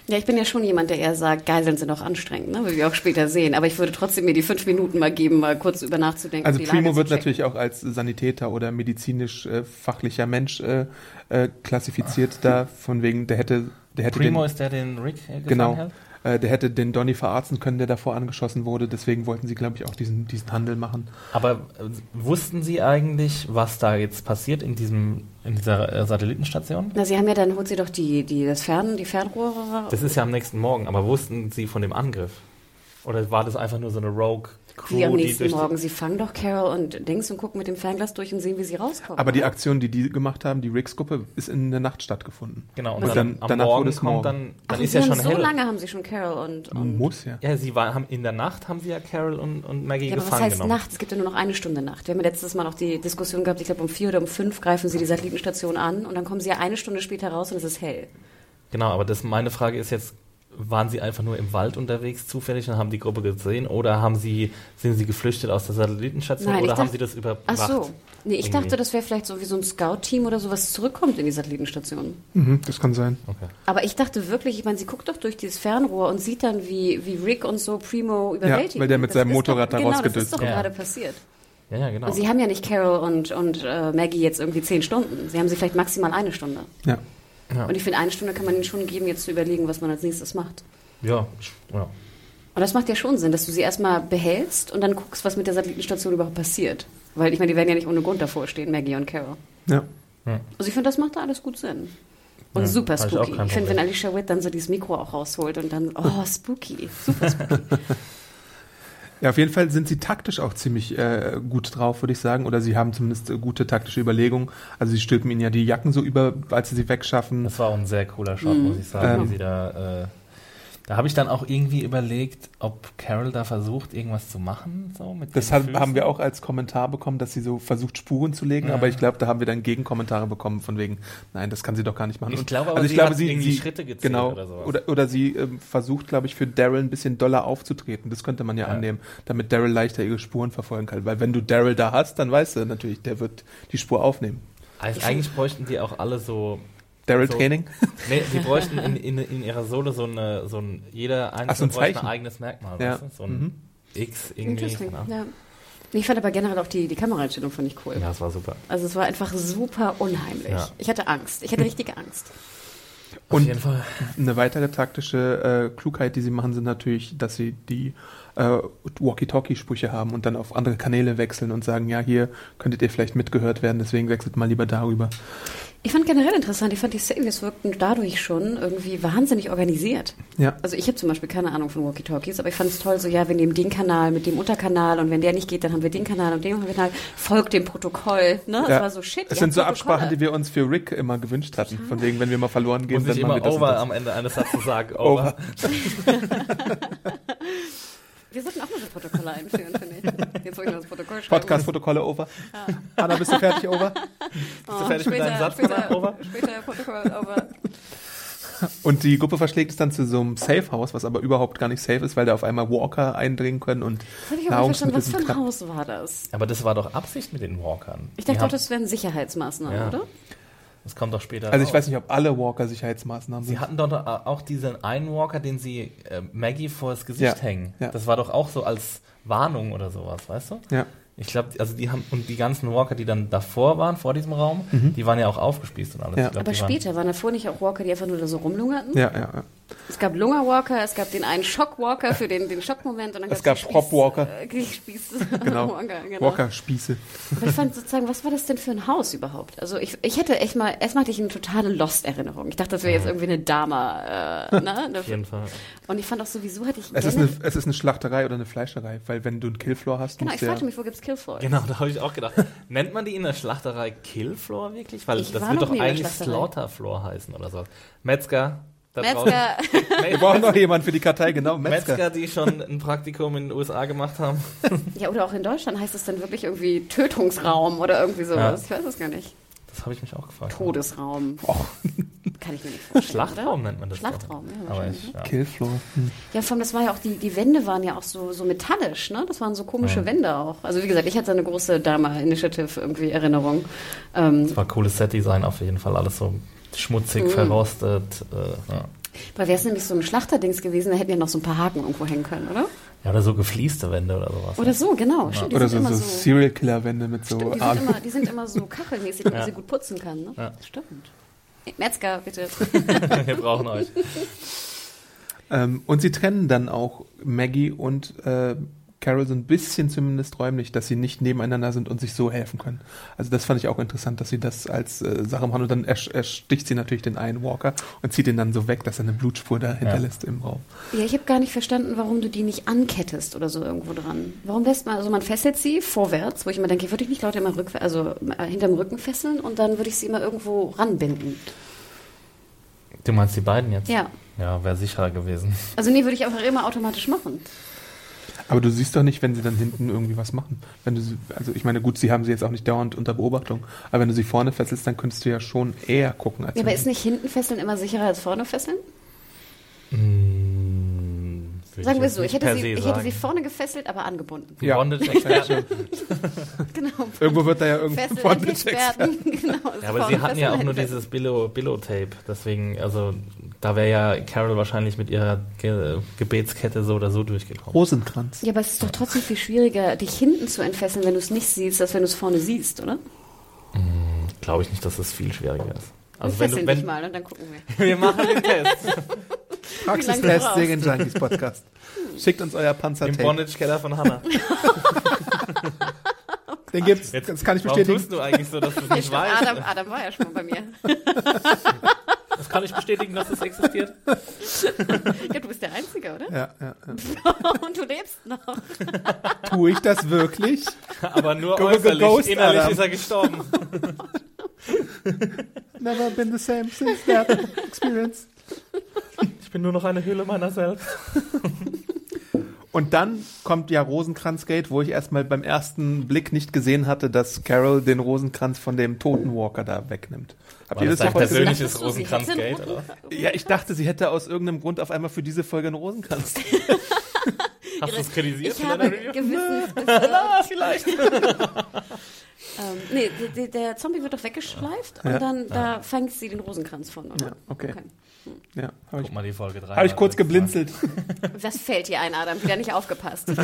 Ja, ich bin ja schon jemand, der eher sagt, Geiseln sind auch anstrengend, ne? wie wir auch später sehen. Aber ich würde trotzdem mir die fünf Minuten mal geben, mal kurz über nachzudenken. Also Primo wird checken. natürlich auch als Sanitäter oder medizinisch äh, fachlicher Mensch äh, äh, klassifiziert da, von wegen, der hätte, der hätte Primo den, ist der, den Rick äh, gefangen genau, hält? äh, der hätte den Donny verarzten können, der davor angeschossen wurde, deswegen wollten sie, glaube ich, auch diesen, diesen Handel machen. Aber äh, wussten Sie eigentlich, was da jetzt passiert in diesem in dieser äh, Satellitenstation? Na, sie haben ja dann, holt sie doch die, die, das Fern, die Fernrohre Das ist ja am nächsten Morgen, aber wussten Sie von dem Angriff? Oder war das einfach nur so eine Rogue Crew, Wie am die nächsten durch Morgen. Sie fangen doch Carol und Dings und gucken mit dem Fernglas durch und sehen, wie sie rauskommen. Aber die? Aktion, die die gemacht haben, die Riggs-Gruppe, ist in der Nacht stattgefunden. die genau und Und dann, dann- am danach Morgen wurde es kommt morgen. dann Ach, dann und ist ja schon so hell. lange haben sie schon Carol und, und Muss ja. Ja, sie war, haben in der Nacht haben sie ja Carol und, und Maggie Ja, aber was gefangen heißt genommen. Nacht? Es gibt ja nur noch eine Stunde Nacht. Wir haben ja letztes Mal noch die Diskussion gehabt, ich glaube um vier oder um fünf greifen sie die Satellitenstation an und dann kommen sie ja eine Stunde später raus und es ist hell. Genau, aber das meine Frage ist jetzt, waren sie einfach nur im Wald unterwegs zufällig und haben die Gruppe gesehen oder haben sie, sind sie geflüchtet aus der Satellitenstation Nein, ich oder haben dachte- sie das überbracht? Ach so. Nee, ich Irgendwie. dachte, das wäre vielleicht so wie so ein Scout-Team oder sowas zurückkommt in die Satellitenstation. Mhm, das kann sein. Okay. Aber ich dachte wirklich, ich meine, sie guckt doch durch dieses Fernrohr und sieht dann, wie, wie Rick und so Primo überwältigen. weil der mit Das seinem ist Motorrad doch, da Genau, das rausgedüst ist doch wird. gerade Ja. passiert. Ja, ja, genau. Und sie haben ja nicht Carol und, und äh, Maggie jetzt irgendwie zehn Stunden. Sie haben sie vielleicht maximal eine Stunde. Ja. Ja. Und ich finde, eine Stunde kann man ihnen schon geben, jetzt zu überlegen, was man als nächstes macht. ja, ich- ja. Und das macht ja schon Sinn, dass du sie erstmal behältst und dann guckst, was mit der Satellitenstation überhaupt passiert. Weil ich meine, die werden ja nicht ohne Grund davor stehen, Maggie und Carol. ja. Also ich finde, das macht da alles gut Sinn. Und Ja, super ich spooky. kein Ich finde, wenn. Alicia Witt dann so dieses Mikro auch rausholt und dann, oh, spooky. Super spooky. Ja, auf jeden Fall sind sie taktisch auch ziemlich äh, gut drauf, würde ich sagen. Oder sie haben zumindest äh, gute taktische Überlegungen. Also sie stülpen ihnen ja die Jacken so über, als sie sie wegschaffen. Das war auch ein sehr cooler Shot, muss ich sagen, Ähm. wie sie da. Äh, da habe ich dann auch irgendwie überlegt, ob Carol da versucht, irgendwas zu machen. So mit Das den haben, wir auch als Kommentar bekommen, dass sie so versucht, Spuren zu legen, Ja. aber ich glaube, da haben wir dann Gegenkommentare bekommen von wegen, nein, das kann sie doch gar nicht machen. Ich glaube aber, also ich sie glaube, hat sie, irgendwie sie Schritte gezählt genau, oder sowas. Oder, oder sie ähm, versucht, glaube ich, für Daryl ein bisschen doller aufzutreten. Das könnte man ja, Ja. annehmen, damit Daryl leichter ihre Spuren verfolgen kann. Weil wenn du Daryl da hast, dann weißt du natürlich, der wird die Spur aufnehmen. Also eigentlich bräuchten die auch alle so. Daryl-Training? Nee, die bräuchten in, in, in ihrer Sohle so eine, so ein, jeder einzelne Ach, so ein bräuchte ein eigenes Merkmal, Ja. weißt du? So ein Mhm. X irgendwie. Ja. Ich fand aber generell auch die, die Kameraeinstellung fand ich cool. Ja, das war super. Also es war einfach super unheimlich. Ja. Ich hatte Angst. Ich hatte richtige Angst. Auf Und- jeden Fall. Eine weitere taktische äh, Klugheit, die sie machen, sind natürlich, dass sie die äh, Walkie-Talkie-Sprüche haben und dann auf andere Kanäle wechseln und sagen, ja, hier könntet ihr vielleicht mitgehört werden, deswegen wechselt mal lieber darüber. Ich fand generell interessant, ich fand die Saviors wirkten dadurch schon irgendwie wahnsinnig organisiert. Ja. Also ich habe zum Beispiel keine Ahnung von Walkie-Talkies, aber ich fand es toll, so ja, wir nehmen den Kanal mit dem Unterkanal und wenn der nicht geht, dann haben wir den Kanal und den Kanal, folgt dem Protokoll. Ne? Es Ja. war so shit. Es sind so Protokolle. Absprachen, die wir uns für Rick immer gewünscht hatten. Von wegen, wenn wir mal verloren gehen, Muss dann immer wir das. over und das. am Ende eines Satzes sagen. Over. Over. Wir sollten auch mal so Protokolle einführen, finde ich. Jetzt soll ich noch das Protokoll schreiben. Podcast-Protokolle over. Anna, bist du fertig, over? Bist du fertig mit deinem Satz? Später, Over? später Protokoll over. Und die Gruppe verschlägt es dann zu so einem Safe-Haus, was aber überhaupt gar nicht safe ist, weil da auf einmal Walker eindringen können und. Nahrungsmittel Was für ein knapp. Haus war das? Aber das war doch Absicht mit den Walkern. Ich dachte haben- das wären Sicherheitsmaßnahmen, Ja. oder? Das kommt doch später. Also ich raus. weiß nicht, ob alle Walker Sicherheitsmaßnahmen Sie sind. hatten doch auch diesen einen Walker, den sie äh, Maggie vor das Gesicht Ja, hängen. ja. Das war doch auch so als Warnung oder sowas, weißt du? Ja. Ich glaube, also die haben und die ganzen Walker, die dann davor waren, vor diesem Raum, die waren ja auch aufgespießt und alles. Ja. Ich glaub, Aber die waren- später waren davor nicht auch Walker, die einfach nur da so rumlungerten? Ja, ja, ja. Es gab Lungerwalker, es gab den einen Schockwalker für den, den Schockmoment und dann Es gab. Spieß- Äh, Spieß Genau. Walker, genau. Walker-Spieße. Aber ich fand sozusagen, was war das denn für ein Haus überhaupt? Also ich, ich hätte echt mal, erstmal hatte ich eine totale Lost-Erinnerung. Ich dachte, das wäre jetzt irgendwie eine Dama, äh, ne? Auf jeden Fall. Und ich fand auch sowieso, hatte ich Es ist, eine, es ist eine Schlachterei oder eine Fleischerei, weil wenn du einen Killfloor hast, Genau, ich fragte mich, wo gibt's Killfloor? Genau, da habe ich auch gedacht. Nennt man die in der Schlachterei Killfloor wirklich? Weil Ich das wird doch eigentlich. Slaughterfloor heißen oder so. Metzger. da Metzger, draußen. Wir brauchen noch jemanden für die Kartei, genau, Metzger. Metzger. die schon ein Praktikum in den USA gemacht haben. ja, oder auch in Deutschland heißt es dann wirklich irgendwie Tötungsraum oder irgendwie sowas. Ja. Ich weiß es gar nicht. Das habe ich mich auch gefragt. Todesraum. Och, Kann ich mir nicht vorstellen. Schlachtraum oder? nennt man das. Schlachtraum, doch. ja, Aber ich, ja. Killfloor. Hm. Ja, vor allem, das war ja auch, die, die Wände waren ja auch so, so metallisch, ne? Das waren so komische Ja. Wände auch. Also wie gesagt, ich hatte so eine große Dharma Initiative irgendwie Erinnerung. Ähm, Das war cooles Set-Design auf jeden Fall. Alles so schmutzig, Mhm. verrostet. Äh, ja. weil wäre es nämlich so ein Schlachterdings gewesen, da hätten ja noch so ein paar Haken irgendwo hängen können, oder? Ja, oder so geflieste Wände oder sowas. Oder so, genau. Stimmt, Oder so, so so. Serial-Killer-Wände mit so Stimmt, die, sind Armen. immer, die sind immer so kachelmäßig, damit Ja. man sie gut putzen kann, ne? Ja. Stimmt. Metzger, bitte. Wir brauchen euch. Ähm, und sie trennen dann auch Maggie und äh, Carol so ein bisschen zumindest räumlich, dass sie nicht nebeneinander sind und sich so helfen können. Also das fand ich auch interessant, dass sie das als äh, Sache machen und dann ersch- ersticht sie natürlich den einen Walker und zieht ihn dann so weg, dass er eine Blutspur da hinterlässt im Raum. Ja, ich habe gar nicht verstanden, warum du die nicht ankettest oder so irgendwo dran. Warum lässt man, also man fesselt sie vorwärts, wo ich immer denke, würde ich nicht Leute immer rückwärts, also äh, hinterm Rücken fesseln und dann würde ich sie immer irgendwo ranbinden. Du meinst die beiden jetzt? Ja. Ja, wäre sicherer gewesen. Also nee, würde ich einfach immer automatisch machen. Aber du siehst doch nicht, wenn sie dann hinten irgendwie was machen. Wenn du sie, also ich meine, gut, sie haben sie jetzt auch nicht dauernd unter Beobachtung, aber wenn du sie vorne fesselst, dann könntest du ja schon eher gucken als Ja, aber hinten. ist nicht hinten fesseln immer sicherer als vorne fesseln? Mm, würde Sagen wir so, ich hätte, sie, ich hätte sie vorne gefesselt, aber angebunden. Ja. Bondage-Experten. Genau. Irgendwo wird da ja irgendwo Fesseln von Experten. genau. Ja, aber sie hatten ja auch nur dieses Billow- Billow-Tape. Deswegen, also, da wäre ja Carol wahrscheinlich mit ihrer Ge Gebetskette so oder so durchgekommen. Rosenkranz. Ja, aber es ist doch trotzdem viel schwieriger, dich hinten zu entfesseln, wenn du es nicht siehst, als wenn du es vorne siehst, oder? Glaube ich nicht, dass das viel schwieriger ist. Also Also wenn fesseln du, dich wenn, mal und dann gucken wir. wir machen den Test Praxistest. Segen Junkies Podcast. Schickt uns euer im Panzertape. Bondage-Keller von Hannah. Den gibt's. Jetzt- das kann ich Warum bestätigen. tust du eigentlich so, dass du es nicht weißt? Adam, Adam war ja schon mal bei mir. Das kann ich bestätigen, dass es existiert. Ja, du bist der Einzige, oder? Ja, ja, ja. Und du lebst noch. Tue ich das wirklich? Aber nur Go, go, äußerlich. ghost, Innerlich Adam. ist er gestorben. Never been the same since that experience. Ich bin nur noch eine Hülle meiner selbst. Und dann kommt ja Rosenkranzgate, wo ich erstmal beim ersten Blick nicht gesehen hatte, dass Carol den Rosenkranz von dem toten Walker da wegnimmt. Habt War ihr das das persönliches Rosenkranz-Gate, oder? Ja, ich dachte, sie hätte aus irgendeinem Grund auf einmal für diese Folge einen Rosenkranz. Hast du es kritisiert Ich habe? Gewissens. Na, vielleicht. Ähm, nee, der, der Zombie wird doch weggeschleift Ja. und dann da fängt sie den Rosenkranz von, oder? Ja, okay. Ja, habe ich, Guck mal die Folge 3. hab ich kurz geblinzelt. Was fällt dir ein, Adam? Wieder nicht aufgepasst.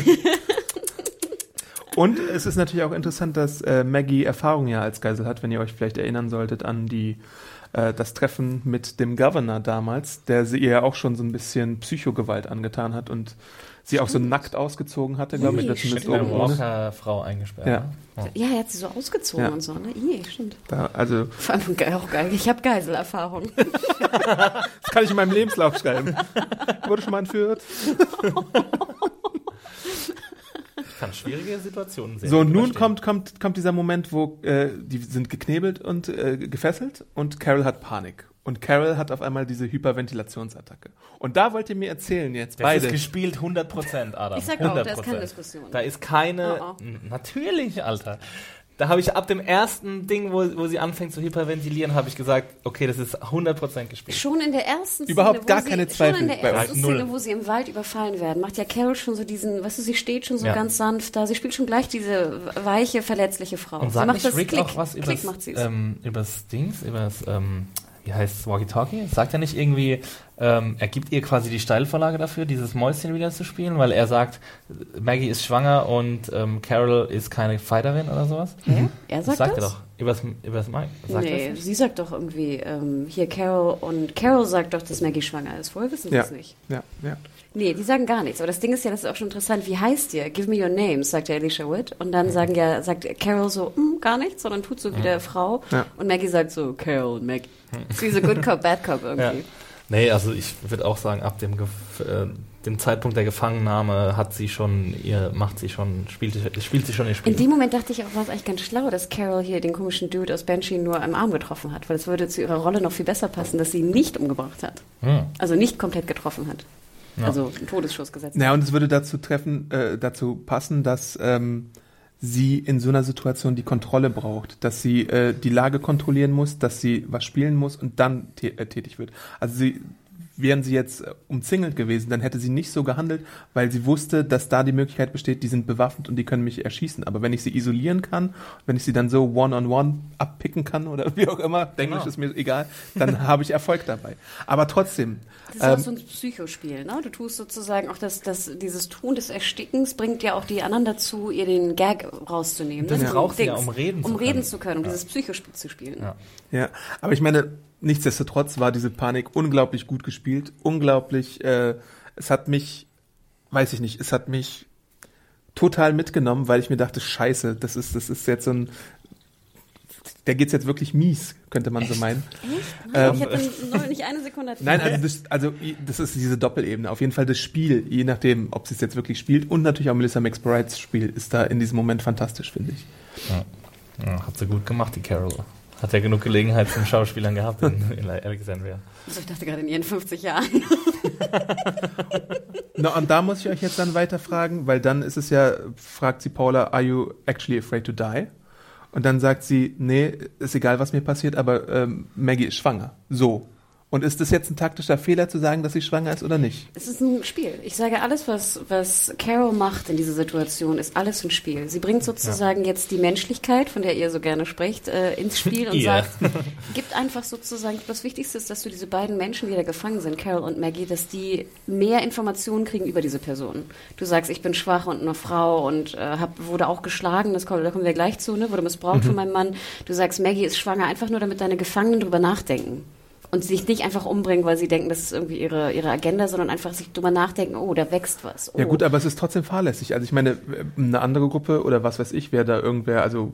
Und es ist natürlich auch interessant, dass äh, Maggie Erfahrung ja als Geisel hat, wenn ihr euch vielleicht erinnern solltet an die äh, das Treffen mit dem Governor damals, der sie ihr ja auch schon so ein bisschen Psychogewalt angetan hat und sie auch so nackt ausgezogen hatte, glaube ich, Mit einer ohne. Walker-Frau eingesperrt. Ja. ne? Oh. ja, er hat sie so ausgezogen Ja. und so, ne? Ih, stimmt. Da, also, Vor allem ge- auch geil. Ich habe Geiselerfahrung. das kann ich in meinem Lebenslauf schreiben. Wurde schon mal entführt. Kann schwierige Situationen sehen. So, und nun kommt, kommt, kommt dieser Moment, wo äh, die sind geknebelt und äh, gefesselt und Carol hat Panik. Und Carol hat auf einmal diese Hyperventilationsattacke. Und da wollt ihr mir erzählen jetzt Das beide. ist gespielt 100%, Adam. Ich sag auch, 100%. da ist keine Diskussion. Da ist keine. Oh, oh. Natürlich, Alter. Da habe ich ab dem ersten Ding, wo, wo sie anfängt zu hyperventilieren, habe ich gesagt, okay, das ist 100% gespielt. Schon in der ersten Szene, Überhaupt wo gar sie, keine Schon Zweifel in der ersten. Null. Szene, wo sie im Wald überfallen werden, macht ja Carol schon so diesen, weißt du, sie steht schon so Ja. ganz sanft da. Sie spielt schon gleich diese weiche, verletzliche Frau. Und sie sagt macht nicht das Rick Klick, auch was Klick übers, macht sie es. ähm, übers Dings, übers, ähm, wie heißt Walkie-Talkie? Sagt er nicht irgendwie, ähm, er gibt ihr quasi die Steilvorlage dafür, dieses Mäuschen wieder zu spielen, weil er sagt, Maggie ist schwanger und ähm, Carol ist keine Fighterin oder sowas? Hä? Er Das sagt sagt das? er doch. Übers, übers Mike. Sagt er nee, sie sagt doch irgendwie, ähm, hier Carol und Carol sagt doch, dass Maggie schwanger ist. Woher wissen sie Ja. es nicht? ja, ja. Nee, die sagen gar nichts. Aber das Ding ist ja, das ist auch schon interessant. Wie heißt ihr? Give me your name, sagt ja Alicia Witt. Und dann sagen ja, sagt Carol so, "Mm, gar nichts, sondern tut so wie der Frau. Ja. Und Maggie sagt so, Carol, Maggie. Sie so Good Cop, Bad Cop Ja. irgendwie. Nee, also ich würde auch sagen, ab dem, Gef- äh, dem Zeitpunkt der Gefangennahme hat sie schon ihr, macht sie schon, spielt, spielt sie schon ihr Spiel. In dem Moment dachte ich auch, war es eigentlich ganz schlau, dass Carol hier den komischen Dude aus Banshee nur am Arm getroffen hat, weil es würde zu ihrer Rolle noch viel besser passen, dass sie ihn nicht umgebracht hat. Hm. Also nicht komplett getroffen hat. Ja. Also einen Todesschuss gesetzt. Ja, und es würde dazu treffen, äh, dazu passen, dass ähm, sie in so einer Situation die Kontrolle braucht, dass sie äh, die Lage kontrollieren muss, dass sie was spielen muss und dann äh, tätig wird. Also sie wären sie jetzt äh, umzingelt gewesen, dann hätte sie nicht so gehandelt, weil sie wusste, dass da die Möglichkeit besteht, die sind bewaffnet und die können mich erschießen. Aber wenn ich sie isolieren kann, wenn ich sie dann so one-on-one abpicken kann oder wie auch immer, Englisch Genau. ist mir egal, dann habe ich Erfolg dabei. Aber trotzdem, Das ist auch ähm, so ein Psychospiel, ne? Du tust sozusagen auch das, das, dieses Tun des Erstickens bringt ja auch die anderen dazu, ihr den Gag rauszunehmen. Das ne? braucht ja, Dings. um reden zu um reden können. zu können, um dieses Psychospiel zu spielen. Ja. Ja, aber ich meine, nichtsdestotrotz war diese Panik unglaublich gut gespielt, unglaublich, äh, es hat mich, weiß ich nicht, es hat mich total mitgenommen, weil ich mir dachte, scheiße, das ist, das ist jetzt so ein, der geht's jetzt wirklich mies, könnte man so meinen. Echt? Nein, Ähm, ich habe noch nicht eine Sekunde. Nein, also das, also das ist diese Doppelebene. Auf jeden Fall das Spiel, je nachdem, ob sie es jetzt wirklich spielt und natürlich auch Melissa McBrides Spiel ist da in diesem Moment fantastisch, finde ich. Ja, hat sie gut gemacht, die Carol. Hat ja genug Gelegenheit zum Schauspielern gehabt in, in Alexandria. Also ich dachte gerade in ihren 50 Jahren. Na, und da muss ich euch jetzt dann weiter fragen, weil dann ist es ja, fragt sie Paula, are you actually afraid to die? Und dann sagt sie, nee, ist egal, was mir passiert, aber ähm, Maggie ist schwanger. So. Und ist das jetzt ein taktischer Fehler zu sagen, dass sie schwanger ist oder nicht? Es ist ein Spiel. Ich sage, alles, was, was Carol macht in dieser Situation, ist alles ein Spiel. Sie bringt sozusagen ja. jetzt die Menschlichkeit, von der ihr so gerne sprecht, äh, ins Spiel und sagt, gibt einfach sozusagen, das Wichtigste ist, dass du diese beiden Menschen, die da gefangen sind, Carol und Maggie, dass die mehr Informationen kriegen über diese Person. Du sagst, ich bin schwach und eine Frau und äh, hab, wurde auch geschlagen, das kommt, da kommen wir gleich zu, ne? wurde missbraucht mhm. von meinem Mann. Du sagst, Maggie ist schwanger, einfach nur damit deine Gefangenen drüber nachdenken und sich nicht einfach umbringen, weil sie denken, das ist irgendwie ihre, ihre Agenda, sondern einfach sich drüber nachdenken, oh, da wächst was. Oh. Ja gut, aber es ist trotzdem fahrlässig. Also ich meine, eine andere Gruppe oder was weiß ich, wäre da irgendwer, also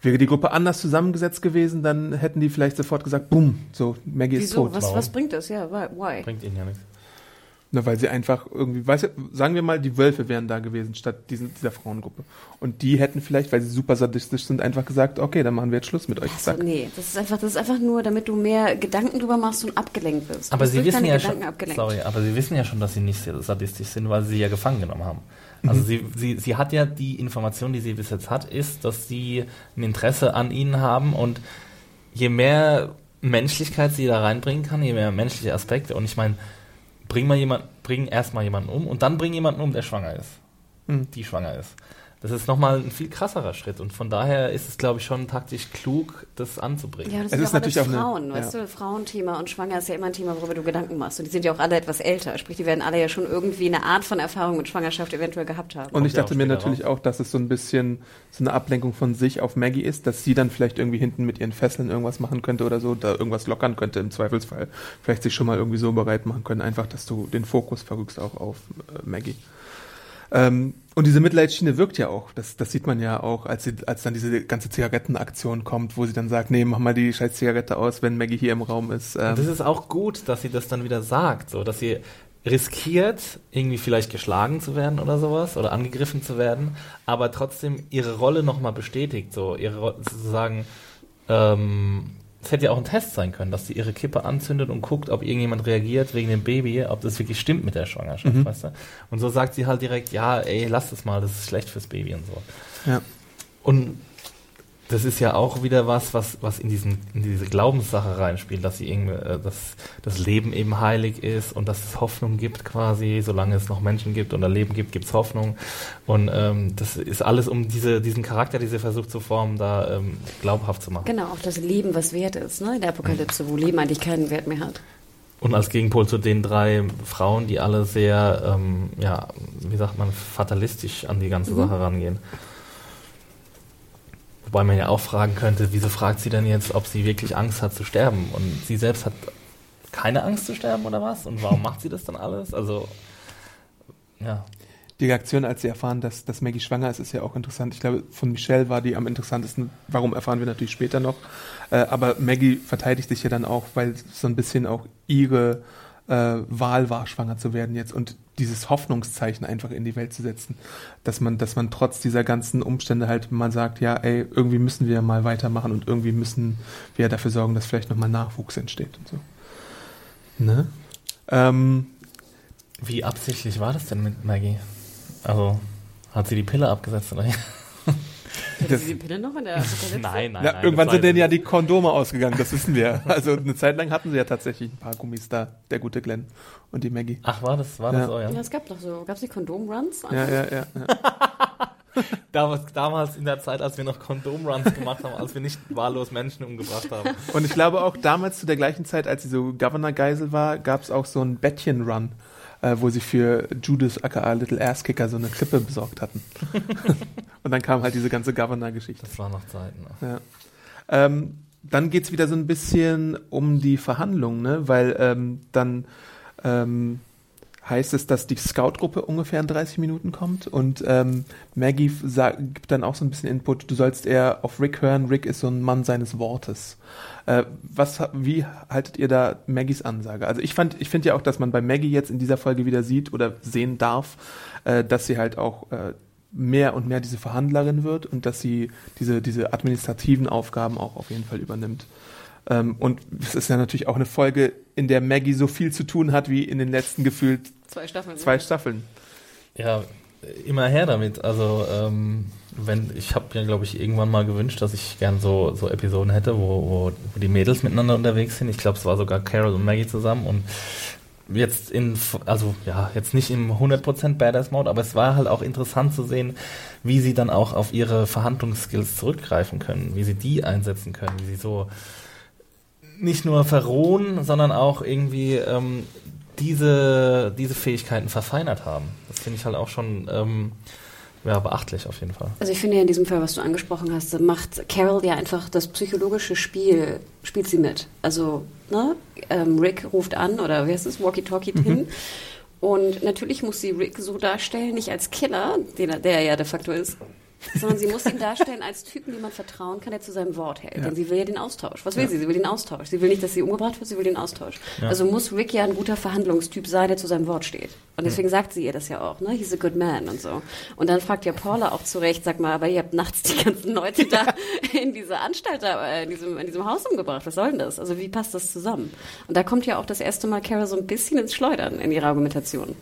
wäre die Gruppe anders zusammengesetzt gewesen, dann hätten die vielleicht sofort gesagt, bumm, so, Maggie Wieso? ist tot. Was, was bringt das? Ja, why? Bringt ihnen ja nichts. Na, weil sie einfach irgendwie, weißt du, sagen wir mal, die Wölfe wären da gewesen statt diesen, dieser Frauengruppe. Und die hätten vielleicht, weil sie super sadistisch sind, einfach gesagt, okay, dann machen wir jetzt Schluss mit euch. Also, nee, das ist einfach, das ist einfach nur, damit du mehr Gedanken drüber machst und abgelenkt wirst. Aber sie wissen ja schon, abgelenkt. sorry, aber sie wissen ja schon, dass sie nicht sadistisch sind, weil sie ja gefangen genommen haben. Also mhm. sie, sie, sie hat ja die Information, die sie bis jetzt hat, ist, dass sie ein Interesse an ihnen haben und je mehr Menschlichkeit sie da reinbringen kann, je mehr menschliche Aspekte und ich meine, bring mal jemand, bring erstmal jemanden um und dann bring jemanden um, der schwanger ist. Mhm. Die schwanger ist. Das ist nochmal ein viel krasserer Schritt und von daher ist es, glaube ich, schon taktisch klug, das anzubringen. Ja, das es ist, ist natürlich auch Frauen, eine, weißt ja. du, Frauenthema und Schwanger ist ja immer ein Thema, worüber du Gedanken machst. Und die sind ja auch alle etwas älter, sprich, die werden alle ja schon irgendwie eine Art von Erfahrung mit Schwangerschaft eventuell gehabt haben. Und ich dachte mir natürlich auch, dass es so ein bisschen so eine Ablenkung von sich auf Maggie ist, dass sie dann vielleicht irgendwie hinten mit ihren Fesseln irgendwas machen könnte oder so, da irgendwas lockern könnte im Zweifelsfall. Vielleicht sich schon mal irgendwie so bereit machen können, einfach, dass du den Fokus verrückst auch auf äh, Maggie. Ähm, und diese Mitleidsschiene wirkt ja auch. Das, das sieht man ja auch, als, sie, als dann diese ganze Zigarettenaktion kommt, wo sie dann sagt, nee, mach mal die scheiß Zigarette aus, wenn Maggie hier im Raum ist. Ähm. Das ist auch gut, dass sie das dann wieder sagt, so, dass sie riskiert, irgendwie vielleicht geschlagen zu werden oder sowas oder angegriffen zu werden, aber trotzdem ihre Rolle nochmal bestätigt, so ihre sozusagen ähm, es hätte ja auch ein Test sein können, dass sie ihre Kippe anzündet und guckt, ob irgendjemand reagiert wegen dem Baby, ob das wirklich stimmt mit der Schwangerschaft, mhm. weißt du? Und so sagt sie halt direkt, ja, ey, lass das mal, das ist schlecht fürs Baby und so. Ja. Und das ist ja auch wieder was, was, was in, diesen, in diese Glaubenssache reinspielt, dass sie irgendwie, äh, dass das Leben eben heilig ist und dass es Hoffnung gibt quasi, solange es noch Menschen gibt und ein Leben gibt, gibt es Hoffnung. Und ähm, das ist alles, um diese, diesen Charakter, die sie versucht zu formen, da ähm, glaubhaft zu machen. Genau, auch das Leben, was wert ist, ne? in der Apokalypse, wo Leben eigentlich keinen Wert mehr hat. Und als Gegenpol zu den drei Frauen, die alle sehr, ähm, ja, wie sagt man, fatalistisch an die ganze mhm. Sache rangehen. Wobei man ja auch fragen könnte, wieso fragt sie denn jetzt, ob sie wirklich Angst hat zu sterben? Und sie selbst hat keine Angst zu sterben oder was? Und warum macht sie das dann alles? Also, ja. Die Reaktion, als sie erfahren, dass, dass Maggie schwanger ist, ist ja auch interessant. Ich glaube, von Michelle war die am interessantesten. Warum erfahren wir natürlich später noch. Äh, aber Maggie verteidigt sich ja dann auch, weil so ein bisschen auch ihre Wahl war, schwanger zu werden jetzt und dieses Hoffnungszeichen einfach in die Welt zu setzen, dass man, dass man trotz dieser ganzen Umstände halt mal sagt, ja, ey, irgendwie müssen wir mal weitermachen und irgendwie müssen wir dafür sorgen, dass vielleicht nochmal Nachwuchs entsteht und so. Ne? Ähm, Wie absichtlich war das denn mit Maggie? Also, hat sie die Pille abgesetzt oder? Hätte sie die Pille noch in der Apokalypse? Nein, nein, ja, nein. Irgendwann sind denen ja die Kondome ausgegangen, das wissen wir. Also eine Zeit lang hatten sie ja tatsächlich ein paar Gummis da, der gute Glenn und die Maggie. Ach, war das, war ja. das so, ja? Es gab doch so, gab es nicht Kondomruns? Ja, ja, ja. ja. damals, damals in der Zeit, als wir noch Kondomruns gemacht haben, als wir nicht wahllos Menschen umgebracht haben. Und ich glaube auch damals zu der gleichen Zeit, als sie so Governor-Geisel war, gab es auch so einen Bettchen-Run äh, wo sie für Judas aka Little Ass Kicker so eine Klippe besorgt hatten. und dann kam halt diese ganze Governor-Geschichte. Das war noch Zeiten. Ne? Ja. Ähm, dann geht's wieder so ein bisschen um die Verhandlungen, ne? weil ähm, dann ähm, heißt es, dass die Scout-Gruppe ungefähr in 30 Minuten kommt und ähm, Maggie sagt, gibt dann auch so ein bisschen Input, du sollst eher auf Rick hören, Rick ist so ein Mann seines Wortes. Äh, was, wie haltet ihr da Maggies Ansage? Also ich fand, ich finde ja auch, dass man bei Maggie jetzt in dieser Folge wieder sieht oder sehen darf, äh, dass sie halt auch äh, mehr und mehr diese Verhandlerin wird und dass sie diese, diese administrativen Aufgaben auch auf jeden Fall übernimmt. Ähm, und es ist ja natürlich auch eine Folge, in der Maggie so viel zu tun hat wie in den letzten gefühlt zwei Staffeln. Zwei Staffeln. Ja, immer her damit. Also ähm, wenn ich habe ja glaube ich irgendwann mal gewünscht, dass ich gern so so Episoden hätte, wo, wo, wo die Mädels miteinander unterwegs sind. Ich glaube, es war sogar Carol und Maggie zusammen und jetzt in also ja jetzt nicht im 100% Badass Mode, aber es war halt auch interessant zu sehen, wie sie dann auch auf ihre Verhandlungsskills zurückgreifen können, wie sie die einsetzen können, wie sie so nicht nur verrohen, sondern auch irgendwie ähm, diese, diese Fähigkeiten verfeinert haben. Das finde ich halt auch schon ähm, ja, beachtlich auf jeden Fall. Also ich finde ja in diesem Fall, was du angesprochen hast, macht Carol ja einfach das psychologische Spiel, spielt sie mit. Also ne, ähm, Rick ruft an oder wie heißt es, Walkie-Talkie mhm. hin. Und natürlich muss sie Rick so darstellen, nicht als Killer, den, der er ja de facto ist, sondern sie muss ihn darstellen als Typen, dem man vertrauen kann, der zu seinem Wort hält. Ja. Denn sie will ja den Austausch. Was will ja. sie? Sie will den Austausch. Sie will nicht, dass sie umgebracht wird, sie will den Austausch. Ja. Also muss Rick ja ein guter Verhandlungstyp sein, der zu seinem Wort steht. Und deswegen sagt sie ihr das ja auch, ne? He's a good man und so. Und dann fragt ja Paula auch zu Recht, sag mal, aber ihr habt nachts die ganzen Leute da in diese Anstalt da, äh, in diesem, in diesem Haus umgebracht. Was soll denn das? Also wie passt das zusammen? Und da kommt ja auch das erste Mal Kara so ein bisschen ins Schleudern in ihrer Argumentation.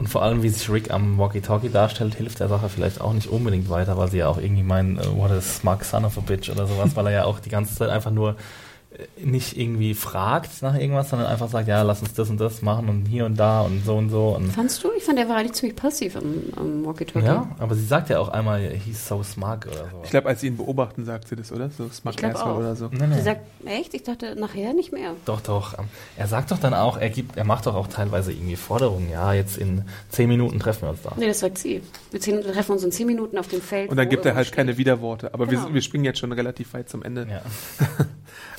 Und vor allem, wie sich Rick am Walkie-Talkie darstellt, hilft der Sache vielleicht auch nicht unbedingt weiter, weil sie ja auch irgendwie meinen, uh, what is Mark son of a bitch oder sowas, weil er ja auch die ganze Zeit einfach nur nicht irgendwie fragt nach irgendwas, sondern einfach sagt, ja, lass uns das und das machen und hier und da und so und so. Und Fandst du? Ich fand, er war eigentlich ziemlich passiv am, am Walkie-Talkie. Ja, aber sie sagt ja auch einmal, he's so smart oder so. Ich glaube, als sie ihn beobachten, sagt sie das, oder? So smart asshole oder so. Nee, nee. Sie sagt, echt? Ich dachte, nachher nicht mehr. Doch, doch. Er sagt doch dann auch, er gibt, er macht doch auch teilweise irgendwie Forderungen, ja, jetzt in zehn Minuten treffen wir uns da. Nee, das sagt sie. Wir treffen uns in zehn Minuten auf dem Feld. Und dann gibt er halt steht. keine Widerworte. Aber genau. wir, wir springen jetzt schon relativ weit zum Ende. Ja.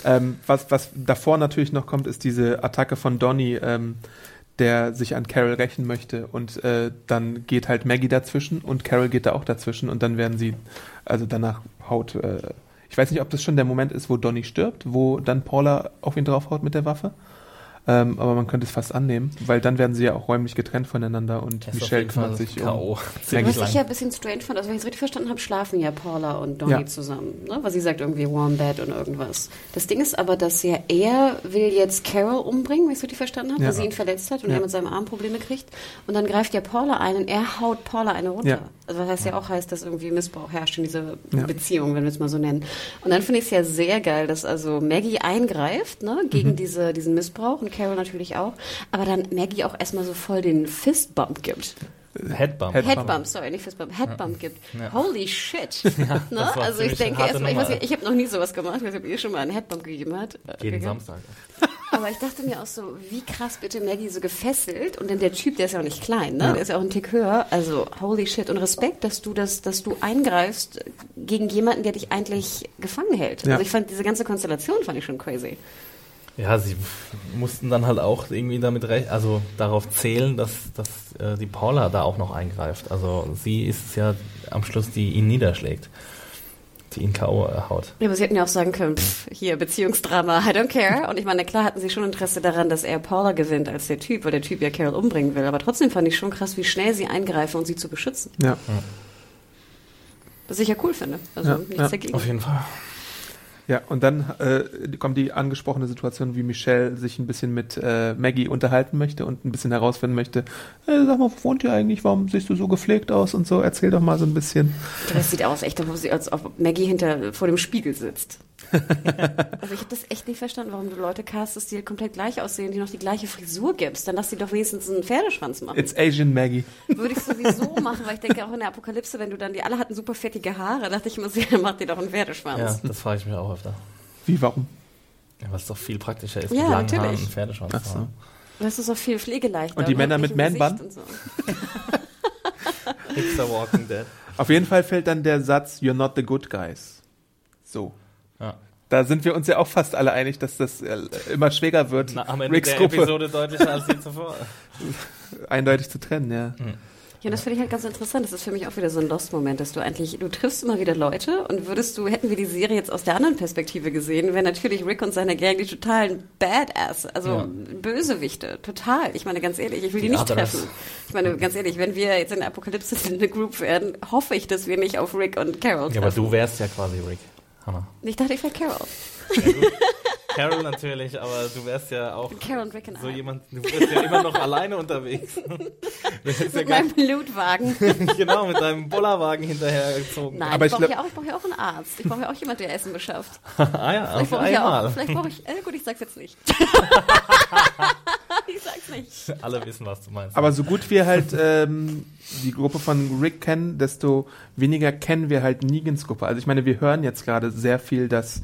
ähm, was, was davor natürlich noch kommt, ist diese Attacke von Donny, ähm, der sich an Carol rächen möchte. Und äh, dann geht halt Maggie dazwischen und Carol geht da auch dazwischen und dann werden sie, also danach haut. Äh, ich weiß nicht, ob das schon der Moment ist, wo Donny stirbt, wo dann Paula auf ihn draufhaut mit der Waffe. Ähm, aber man könnte es fast annehmen, weil dann werden sie ja auch räumlich getrennt voneinander und das Michelle kümmert sich K.O. um. Was ich ja ein bisschen strange fand, also wenn ich es richtig verstanden habe, schlafen ja Paula und Donny ja. zusammen, ne? weil sie sagt irgendwie Warm Bed und irgendwas. Das Ding ist aber, dass ja er will jetzt Carol umbringen, wenn ich es richtig verstanden habe, ja. weil sie ihn verletzt hat und ja. er mit seinem Arm Probleme kriegt. Und dann greift ja Paula ein und er haut Paula eine runter. Also was heißt ja auch heißt, dass irgendwie Missbrauch herrscht in dieser Beziehung, wenn wir es mal so nennen. Und dann finde ich es ja sehr geil, dass also Maggie eingreift ne, gegen mhm. diese, diesen Missbrauch und Carol natürlich auch, aber dann Maggie auch erstmal so voll den Fistbump gibt. Headbump. Headbump. Headbump, sorry, nicht Fistbump. Headbump gibt. Ja. Holy shit. Ja, ne? Also ich denke erstmal, ich, ich habe noch nie sowas gemacht, ich weiß nicht, ob ihr schon mal einen Headbump gegeben habt. Jeden gegeben. Samstag. Aber ich dachte mir auch so, wie krass bitte Maggie so gefesselt und dann der Typ, der ist ja auch nicht klein, ne? Ja. Der ist ja auch ein Tick höher. Also holy shit und Respekt, dass du das, dass du eingreifst gegen jemanden, der dich eigentlich gefangen hält. Also ich fand diese ganze Konstellation fand ich schon crazy. Ja, sie mussten dann halt auch irgendwie damit recht, also darauf zählen, dass, dass äh, die Paula da auch noch eingreift. Also sie ist es ja am Schluss, die ihn niederschlägt, die ihn K.O. haut. Ja, aber sie hätten ja auch sagen können, pff, hier Beziehungsdrama, I don't care. Und ich meine, klar hatten sie schon Interesse daran, dass er Paula gewinnt als der Typ, weil der Typ ja Carol umbringen will. Aber trotzdem fand ich schon krass, wie schnell sie eingreifen, um sie zu beschützen. Ja. Was ich ja cool finde. Also ja, nichts ja. dagegen. Auf jeden Fall. Ja, und dann äh, kommt die angesprochene Situation, wie Michelle sich ein bisschen mit äh, Maggie unterhalten möchte und ein bisschen herausfinden möchte, hey, sag mal, wo wohnt ihr eigentlich? Warum siehst du so gepflegt aus und so? Erzähl doch mal so ein bisschen. Das sieht aus, echt, als ob Maggie hinter vor dem Spiegel sitzt. also ich habe das echt nicht verstanden, warum du Leute castest, die komplett gleich aussehen, die noch die gleiche Frisur gibst. Dann lass sie doch wenigstens einen Pferdeschwanz machen. It's Asian Maggie. Würde ich sowieso machen, weil ich denke auch in der Apokalypse, wenn du dann, die alle hatten super fettige Haare, dachte ich immer, sie macht dir doch einen Pferdeschwanz. Ja, das frage ich mich auch öfter. Wie, warum? Ja, weil es doch viel praktischer ist, ja, mit langen natürlich. Haaren einen Pferdeschwanz Ach so. Das ist auch viel pflegeleichter. Und die Männer mit Man-Bun? So. Walking Dead. Auf jeden Fall fällt dann der Satz, you're not the good guys. So. Ja. Da sind wir uns ja auch fast alle einig, dass das äh, immer schwerer wird. Na, am Ende Ricks der Gruppe Episode deutlicher als je zuvor. Eindeutig zu trennen, ja. Mhm. Ja, das finde ich halt ganz interessant. Das ist für mich auch wieder so ein Lost-Moment, dass du eigentlich, du triffst immer wieder Leute und würdest du, hätten wir die Serie jetzt aus der anderen Perspektive gesehen, wären natürlich Rick und seine Gang die totalen Badass, also ja. Bösewichte, total. Ich meine, ganz ehrlich, ich will die, die nicht treffen. Ich meine, ganz ehrlich, wenn wir jetzt in der Apokalypse in eine Group werden, hoffe ich, dass wir nicht auf Rick und Carol treffen. Ja, aber du wärst ja quasi Rick, Hannah. Ich dachte, ich wäre Carol. Carol natürlich, aber du wärst ja auch Carol und Rick and so jemand, du bist ja immer noch alleine unterwegs. Ja Mit gar, meinem Blutwagen. genau, mit deinem Bollerwagen hinterhergezogen. Nein, Aber ich ich brauche ja, auch- ich brauch ja auch einen Arzt. Ich brauche ja auch jemanden, der Essen beschafft. ah ja, Vielleicht auf brauche ich ja auch, einmal. vielleicht brauche ich, äh, gut, ich sag's jetzt nicht. ich sag's nicht. Alle wissen, was du meinst. Aber so gut wir halt ähm, die Gruppe von Rick kennen, desto weniger kennen wir halt Negans Gruppe. Also ich meine, wir hören jetzt gerade sehr viel, dass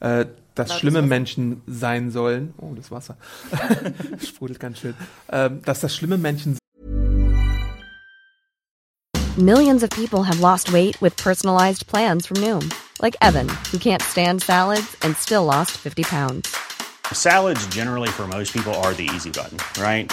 äh, dass Lautes schlimme. Menschen sein sollen. Oh, das Wasser sprudelt ganz schön. Ähm, dass das schlimme Menschen Millions of people have lost weight with personalized plans from Noom, like Evan, who can't stand salads and still lost 50 pounds. Salads, generally, for most people, are the easy button, right?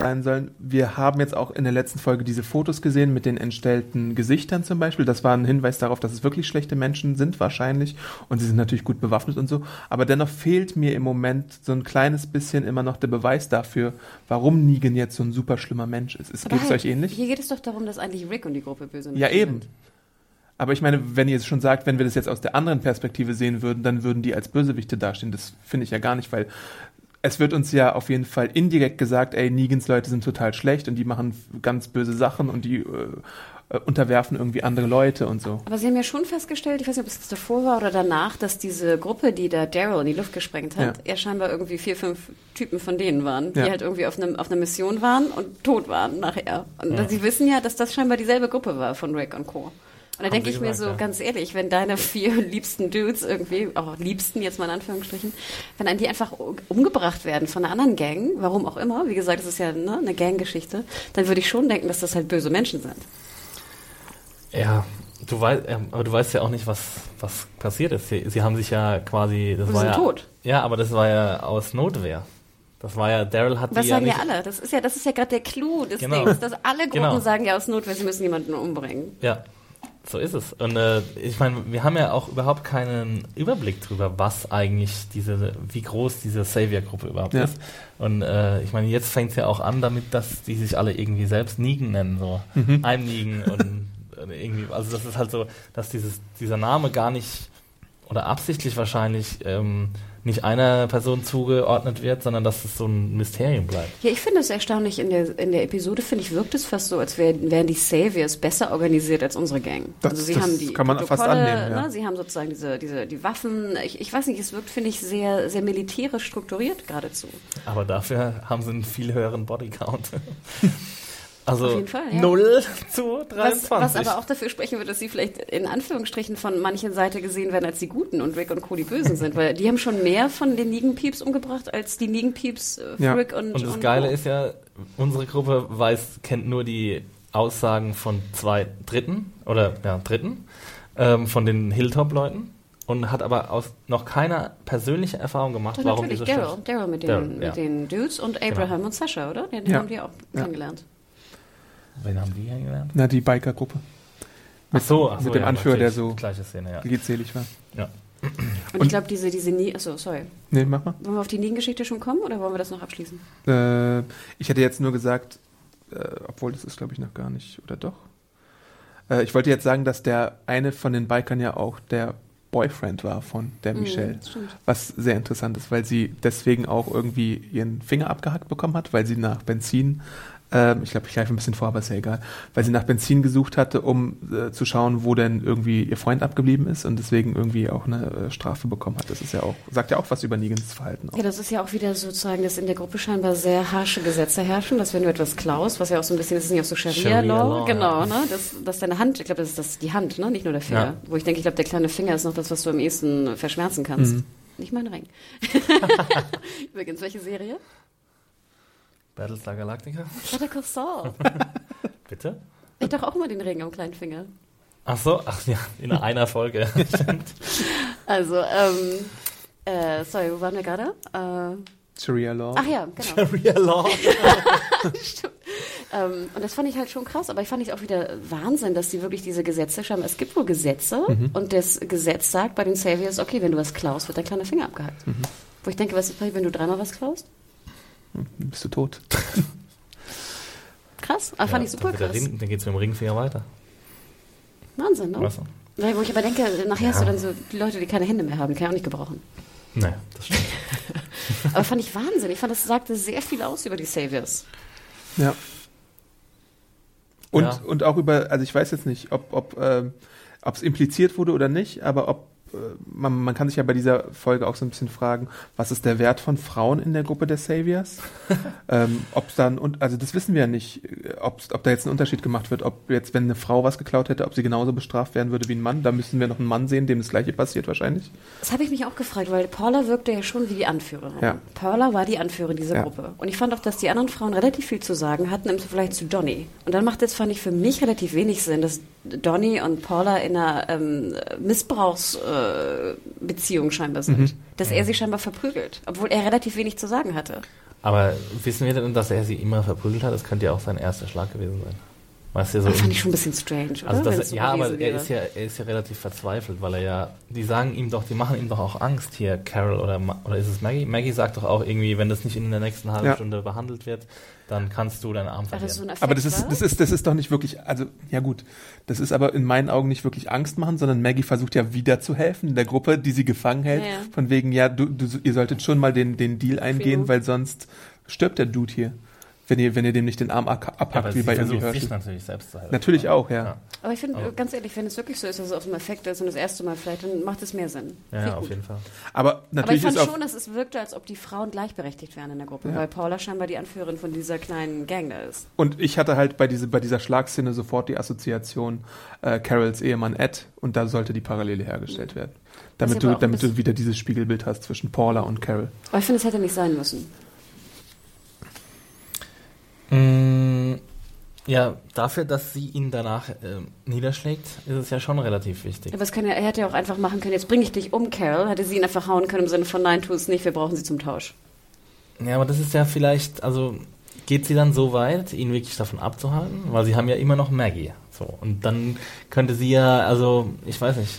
Sein sollen. Wir haben jetzt auch in der letzten Folge diese Fotos gesehen mit den entstellten Gesichtern zum Beispiel. Das war ein Hinweis darauf, dass es wirklich schlechte Menschen sind wahrscheinlich und sie sind natürlich gut bewaffnet und so. Aber dennoch fehlt mir im Moment so ein kleines bisschen immer noch der Beweis dafür, warum Negan jetzt so ein super schlimmer Mensch ist. Es Aber geht es euch ähnlich? Hier geht es doch darum, dass eigentlich Rick und die Gruppe böse Ja, Menschen eben. sind. Aber ich meine, wenn ihr es schon sagt, wenn wir das jetzt aus der anderen Perspektive sehen würden, dann würden die als Bösewichte dastehen. Das finde ich ja gar nicht, weil es wird uns ja auf jeden Fall indirekt gesagt, ey, Negans Leute sind total schlecht und die machen ganz böse Sachen und die äh, äh, unterwerfen irgendwie andere Leute und so. Aber Sie haben ja schon festgestellt, ich weiß nicht, ob es davor war oder danach, dass diese Gruppe, die da Daryl in die Luft gesprengt hat, ja, scheinbar irgendwie vier, fünf Typen von denen waren, die Ja. halt irgendwie auf, einem, auf einer Mission waren und tot waren nachher. Und Ja. Sie wissen ja, dass das scheinbar dieselbe Gruppe war von Rick und Co. Und da denke ich mir gesagt, so, ja. ganz ehrlich, wenn deine vier liebsten Dudes irgendwie, auch liebsten jetzt mal in Anführungsstrichen, wenn dann die einfach umgebracht werden von einer anderen Gang, warum auch immer, wie gesagt, es ist ja ne, eine Ganggeschichte, dann würde ich schon denken, dass das halt böse Menschen sind. Ja, du weißt, ähm, aber du weißt ja auch nicht, was, was passiert ist. Sie, sie haben sich ja quasi, das Sie war sind ja, tot. Ja, aber das war ja aus Notwehr. Das war ja, Daryl hat Das die sagen ja ja nicht, alle. Das ist ja, das ist ja gerade der Clou des Genau. Dings, dass alle Gruppen Genau. sagen ja aus Notwehr, sie müssen jemanden umbringen. Ja, so ist es. Und äh, ich meine, wir haben ja auch überhaupt keinen Überblick drüber, was eigentlich diese, wie groß diese Savior-Gruppe überhaupt Ja. ist. Und äh, ich meine, jetzt fängt es ja auch an damit, dass die sich alle irgendwie selbst Negan nennen, so. Mhm. I'm Negan und äh, irgendwie, also das ist halt so, dass dieses, dieser Name gar nicht, oder absichtlich wahrscheinlich, ähm, nicht einer Person zugeordnet wird, sondern dass es so ein Mysterium bleibt. Ja, ich finde es erstaunlich, in der, in der Episode, finde ich, wirkt es fast so, als wären, wären die Saviors besser organisiert als unsere Gang. Das- also sie das haben die kann man fast annehmen, ja. ne, sie haben sozusagen diese, diese, die Waffen. Ich, ich weiß nicht, es wirkt, finde ich, sehr, sehr militärisch strukturiert geradezu. Aber dafür haben sie einen viel höheren Bodycount. Also Auf jeden Fall, ja. 0 zu 23. Was, was aber auch dafür sprechen wird, dass sie vielleicht in Anführungsstrichen von manchen Seite gesehen werden als die Guten und Rick und Co. die Bösen sind, weil die haben schon mehr von den Negan-Pieps umgebracht als die Negan-Pieps äh, Ja. Rick und Und das Geile Co. ist ja, unsere Gruppe weiß, kennt nur die Aussagen von zwei Dritten oder ja, Dritten ähm, von den Hilltop-Leuten und hat aber aus noch keine persönliche Erfahrung gemacht, Doch, warum natürlich, diese Daryl. Daryl mit, den, Daryl, mit ja. den Dudes und Abraham und Sascha, oder? Den, den Ja. haben die auch kennengelernt. Wen haben die kennengelernt? Na, die Biker-Gruppe, Ach so, ach so mit dem ja, Anführer, der so- Gleiche Szene, ja. die redselig war. ja. Und, ich glaube, diese, diese Nie, achso, sorry. Nee, mach mal. Wollen wir auf die Negan-Geschichte schon kommen oder wollen wir das noch abschließen? Äh, ich hätte jetzt nur gesagt, äh, obwohl das ist, glaube ich, noch gar nicht, oder doch? Äh, ich wollte jetzt sagen, dass der eine von den Bikern ja auch der Boyfriend war von der Mhm, Michelle. stimmt. Was sehr interessant ist, weil sie deswegen auch irgendwie ihren Finger abgehackt bekommen hat, weil sie nach Benzin, ähm, ich glaube, ich greife ein bisschen vor, aber ist ja egal, weil sie nach Benzin gesucht hatte, um äh, zu schauen, wo denn irgendwie ihr Freund abgeblieben ist und deswegen irgendwie auch eine äh, Strafe bekommen hat. Das ist ja auch, sagt ja auch was über Negans Verhalten. Auch. Ja, das ist ja auch wieder sozusagen, dass in der Gruppe scheinbar sehr harsche Gesetze herrschen, dass wenn du etwas klaust, was ja auch so ein bisschen, das ist nicht auch so Sharia Sharia-Law, Law, genau, ja. ne, dass, dass deine Hand, ich glaube, das ist das, die Hand, ne, nicht nur der Finger, Ja. wo ich denke, ich glaube, der kleine Finger ist noch das, was du am ehesten verschmerzen kannst. Mhm. Nicht mein Ring. Übrigens, welche Serie? Battlestar Galactica? Better Call Saul. Bitte? Ich doch auch immer den Ring am kleinen Finger. Ach so, ach ja, in einer Folge. Also, ähm, äh, sorry, wo waren wir gerade? Äh, Sharia Law. ach ja, genau. Sharia Law. Ähm, und das fand ich halt schon krass, aber ich fand es auch wieder Wahnsinn, dass die wirklich diese Gesetze schaffen. Es gibt wohl Gesetze Mhm. und das Gesetz sagt bei den Saviors, okay, wenn du was klaust, wird dein kleiner Finger abgehackt. Mhm. Wo ich denke, was ist, wenn du dreimal was klaust? Dann bist du tot. Krass, aber fand ich super krass. Ring, dann geht's mit dem Ringfinger weiter. Wahnsinn, ne? Weil, Wo ich aber denke, nachher hast du Ja. dann so die Leute, die keine Hände mehr haben, die kann ich auch nicht gebrauchen. Nee, das stimmt. Aber fand ich Wahnsinn. Ich fand, das sagte sehr viel aus über die Saviors. Ja. Und, Ja. und auch über, also ich weiß jetzt nicht, ob ob ähm, ob es impliziert wurde oder nicht, aber ob äh, man, man kann sich ja bei dieser Folge auch so ein bisschen fragen, was ist der Wert von Frauen in der Gruppe der Saviors? ähm, ob dann und also das wissen wir ja nicht, äh, ob ob da jetzt ein Unterschied gemacht wird, ob jetzt wenn eine Frau was geklaut hätte, ob sie genauso bestraft werden würde wie ein Mann. Da müssen wir noch einen Mann sehen, dem das gleiche passiert wahrscheinlich. Das habe ich mich auch gefragt, weil Paula wirkte ja schon wie die Anführerin. Ja. Paula war die Anführerin dieser Ja. Gruppe. Und ich fand auch, dass die anderen Frauen relativ viel zu sagen hatten, im Vergleich zu Donny. Und dann macht es, fand ich, für mich relativ wenig Sinn, dass Donny und Paula in einer ähm, Missbrauchsbeziehung äh, Beziehung scheinbar sind. Mhm. Dass er sie scheinbar verprügelt, obwohl er relativ wenig zu sagen hatte. Aber wissen wir denn, dass er sie immer verprügelt hat? Das könnte ja auch sein erster Schlag gewesen sein. Weißt du, so Das fand ich schon ein bisschen strange, oder? Also das, ja, aber er ist ja, er ist ja relativ verzweifelt, weil er ja, die sagen ihm doch, die machen ihm doch auch Angst hier, Carol oder oder ist es Maggie? Maggie sagt doch auch irgendwie, wenn das nicht in der nächsten halben Ja. Stunde behandelt wird, dann kannst du deinen Arm Ach, das so verlieren. Effekt, Aber das ist, das ist, das ist doch nicht wirklich, also, ja gut, das ist aber in meinen Augen nicht wirklich Angst machen, sondern Maggie versucht ja wieder zu helfen, der Gruppe, die sie gefangen hält, Ja, ja. von wegen, ja, du, du, ihr solltet schon mal den, den Deal eingehen, weil sonst stirbt der Dude hier, wenn ihr, wenn ihr dem nicht den Arm ab- abhackt, aber wie bei irgendwie versucht sich natürlich selbst zu helfen. Natürlich auch, ja. Aber ich finde, ganz ehrlich, wenn es wirklich so ist, dass es auf dem Effekt ist und das erste Mal vielleicht, dann macht es mehr Sinn. Ja, ja auf gut. jeden Fall. Aber Aber ich natürlich fand schon, dass es wirkte, als ob die Frauen gleichberechtigt wären in der Gruppe, Ja. weil Paula scheinbar die Anführerin von dieser kleinen Gang da ist. und ich hatte halt bei, diese, bei dieser Schlagszene sofort die Assoziation äh, Carols Ehemann Ed und da sollte die Parallele hergestellt werden. Damit du, damit du wieder dieses Spiegelbild hast zwischen Paula und Carol. Aber ich finde, es hätte nicht sein müssen. Mm, ja, dafür, dass sie ihn danach ähm, niederschlägt, ist es ja schon relativ wichtig. Aber es kann ja, er hätte ja auch einfach machen können, jetzt bringe ich dich um, Carol. Hätte sie ihn einfach hauen können im Sinne von, nein, tu es nicht, wir brauchen sie zum Tausch. Ja, aber das ist ja vielleicht, also geht sie dann so weit, ihn wirklich davon abzuhalten? Weil sie haben ja immer noch Maggie. So. Und dann könnte sie ja, also, ich weiß nicht,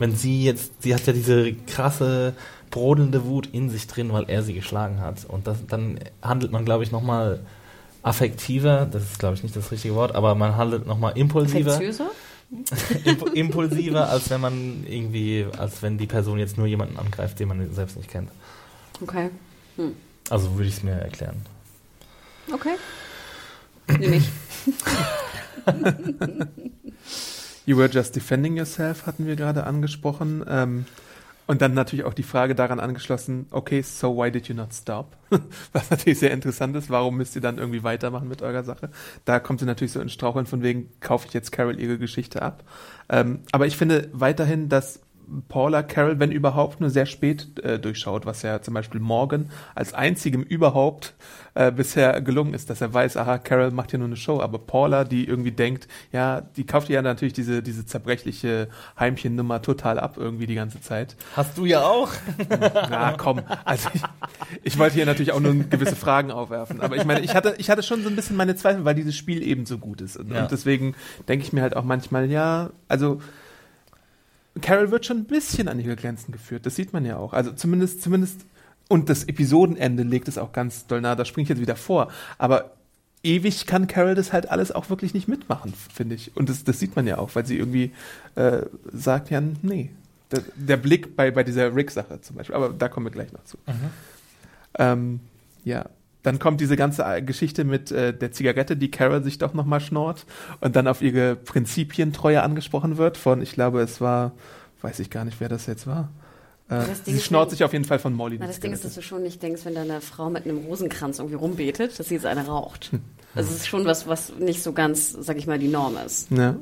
wenn sie jetzt, sie hat ja diese krasse, brodelnde Wut in sich drin, weil er sie geschlagen hat. Und das, dann handelt man, glaube ich, nochmal affektiver, das ist, glaube ich, nicht das richtige Wort, aber man handelt nochmal impulsiver. Affektiöser? Imp impulsiver, als wenn man irgendwie, als wenn die Person jetzt nur jemanden angreift, den man selbst nicht kennt. Okay. Also würde ich es mir erklären. Okay. Nehme ich. You were just defending yourself, hatten wir gerade angesprochen. Ähm, und dann natürlich auch die Frage daran angeschlossen, okay, so why did you not stop? Was natürlich sehr interessant ist, warum müsst ihr dann irgendwie weitermachen mit eurer Sache? Da kommt sie natürlich so ins Straucheln von wegen, kaufe ich jetzt Carol ihre Geschichte ab. Ähm, aber ich finde weiterhin, dass Paula Carol, wenn überhaupt, nur sehr spät äh, durchschaut, was ja zum Beispiel Morgan als einzigem überhaupt äh, bisher gelungen ist, dass er weiß, aha, Carol macht hier nur eine Show, aber Paula, die irgendwie denkt, ja, die kauft ja natürlich diese, diese zerbrechliche Heimchennummer total ab irgendwie die ganze Zeit. Hast du ja auch. Na komm, also ich, ich wollte hier natürlich auch nur gewisse Fragen aufwerfen, aber ich meine, ich hatte, ich hatte schon so ein bisschen meine Zweifel, weil dieses Spiel eben so gut ist und, Ja. und deswegen denke ich mir halt auch manchmal, ja, also Carol wird schon ein bisschen an ihre Grenzen geführt. Das sieht man ja auch. Also zumindest, zumindest, und das Episodenende legt es auch ganz doll nahe, da springe ich jetzt wieder vor. Aber ewig kann Carol das halt alles auch wirklich nicht mitmachen, finde ich. Und das, das sieht man ja auch, weil sie irgendwie äh, sagt, ja, nee. Der, der Blick bei, bei dieser Rick-Sache zum Beispiel, aber da kommen wir gleich noch zu. Ähm, ja, dann kommt diese ganze äh, Geschichte mit äh, der Zigarette, die Carol sich doch nochmal schnort und dann auf ihre Prinzipientreue angesprochen wird von, ich glaube, es war, weiß ich gar nicht, wer das jetzt war. Äh, Das Ding sie ist, schnort wenn- sich auf jeden Fall von Molly. Na, das Ding ist, Zigarette. dass du schon nicht denkst, wenn deine Frau mit einem Rosenkranz irgendwie rumbetet, dass sie jetzt eine raucht. Hm. Also es ist schon was, was nicht so ganz, sag ich mal, die Norm ist. Ja.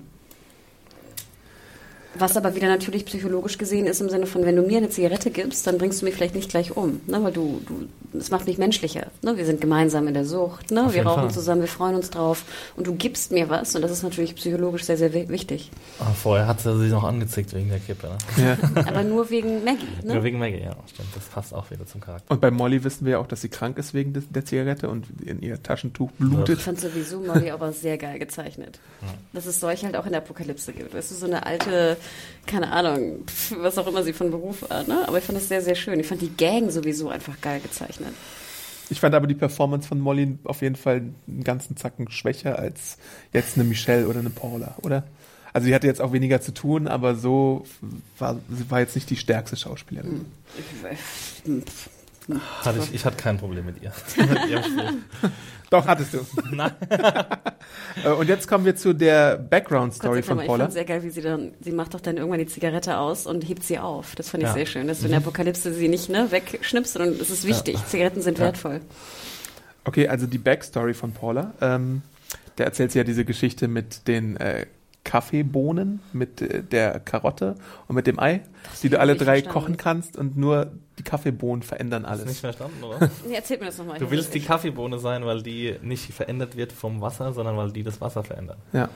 Was aber wieder natürlich psychologisch gesehen ist im Sinne von, wenn du mir eine Zigarette gibst, dann bringst du mich vielleicht nicht gleich um, ne? weil du, du, das macht mich menschlicher. Ne? Wir sind gemeinsam in der Sucht, ne? wir rauchen Fall. zusammen, wir freuen uns drauf und du gibst mir was und das ist natürlich psychologisch sehr, sehr wi- wichtig. Ah, vorher hat sie sich noch angezickt wegen der Kippe. Ne? Ja. Aber nur wegen Maggie. Nur Ne? wegen Maggie, ja, stimmt. Das passt auch wieder zum Charakter. Und bei Molly wissen wir ja auch, dass sie krank ist wegen des, der Zigarette und in ihr Taschentuch blutet. Ich fand sowieso Molly aber sehr geil gezeichnet. Dass es solche halt auch in der Apokalypse gibt. Weißt du, so eine alte, keine Ahnung, was auch immer sie von Beruf hat, ne? Aber ich fand das sehr, sehr schön. Ich fand die Gang sowieso einfach geil gezeichnet. Ich fand aber die Performance von Molly auf jeden Fall einen ganzen Zacken schwächer als jetzt eine Michelle oder eine Paula, oder? Also sie hatte jetzt auch weniger zu tun, aber so war sie war jetzt nicht die stärkste Schauspielerin. Hatte ich, ich hatte kein Problem mit ihr. mit. Doch, hattest du. Nein. Äh, Und jetzt kommen wir zu der Background-Story von Dank, ich Paula. fand sehr geil, wie sie dann, sie macht doch dann irgendwann die Zigarette aus und hebt sie auf. Das fand ich Ja. sehr schön, dass du in der Apokalypse sie nicht ne, wegschnippst, sondern es ist wichtig. Zigaretten sind Ja. wertvoll. Okay, also die Backstory von Paula. Ähm, da erzählt sie ja diese Geschichte mit den äh, Kaffeebohnen, mit äh, der Karotte und mit dem Ei, die du alle drei verstanden. kochen kannst und nur die Kaffeebohnen verändern Hast du nicht alles. verstanden, oder? Nee, erzählt mir das nochmal. Du willst die Kaffeebohne sein, weil die nicht verändert wird vom Wasser, sondern weil die das Wasser verändert. Ja.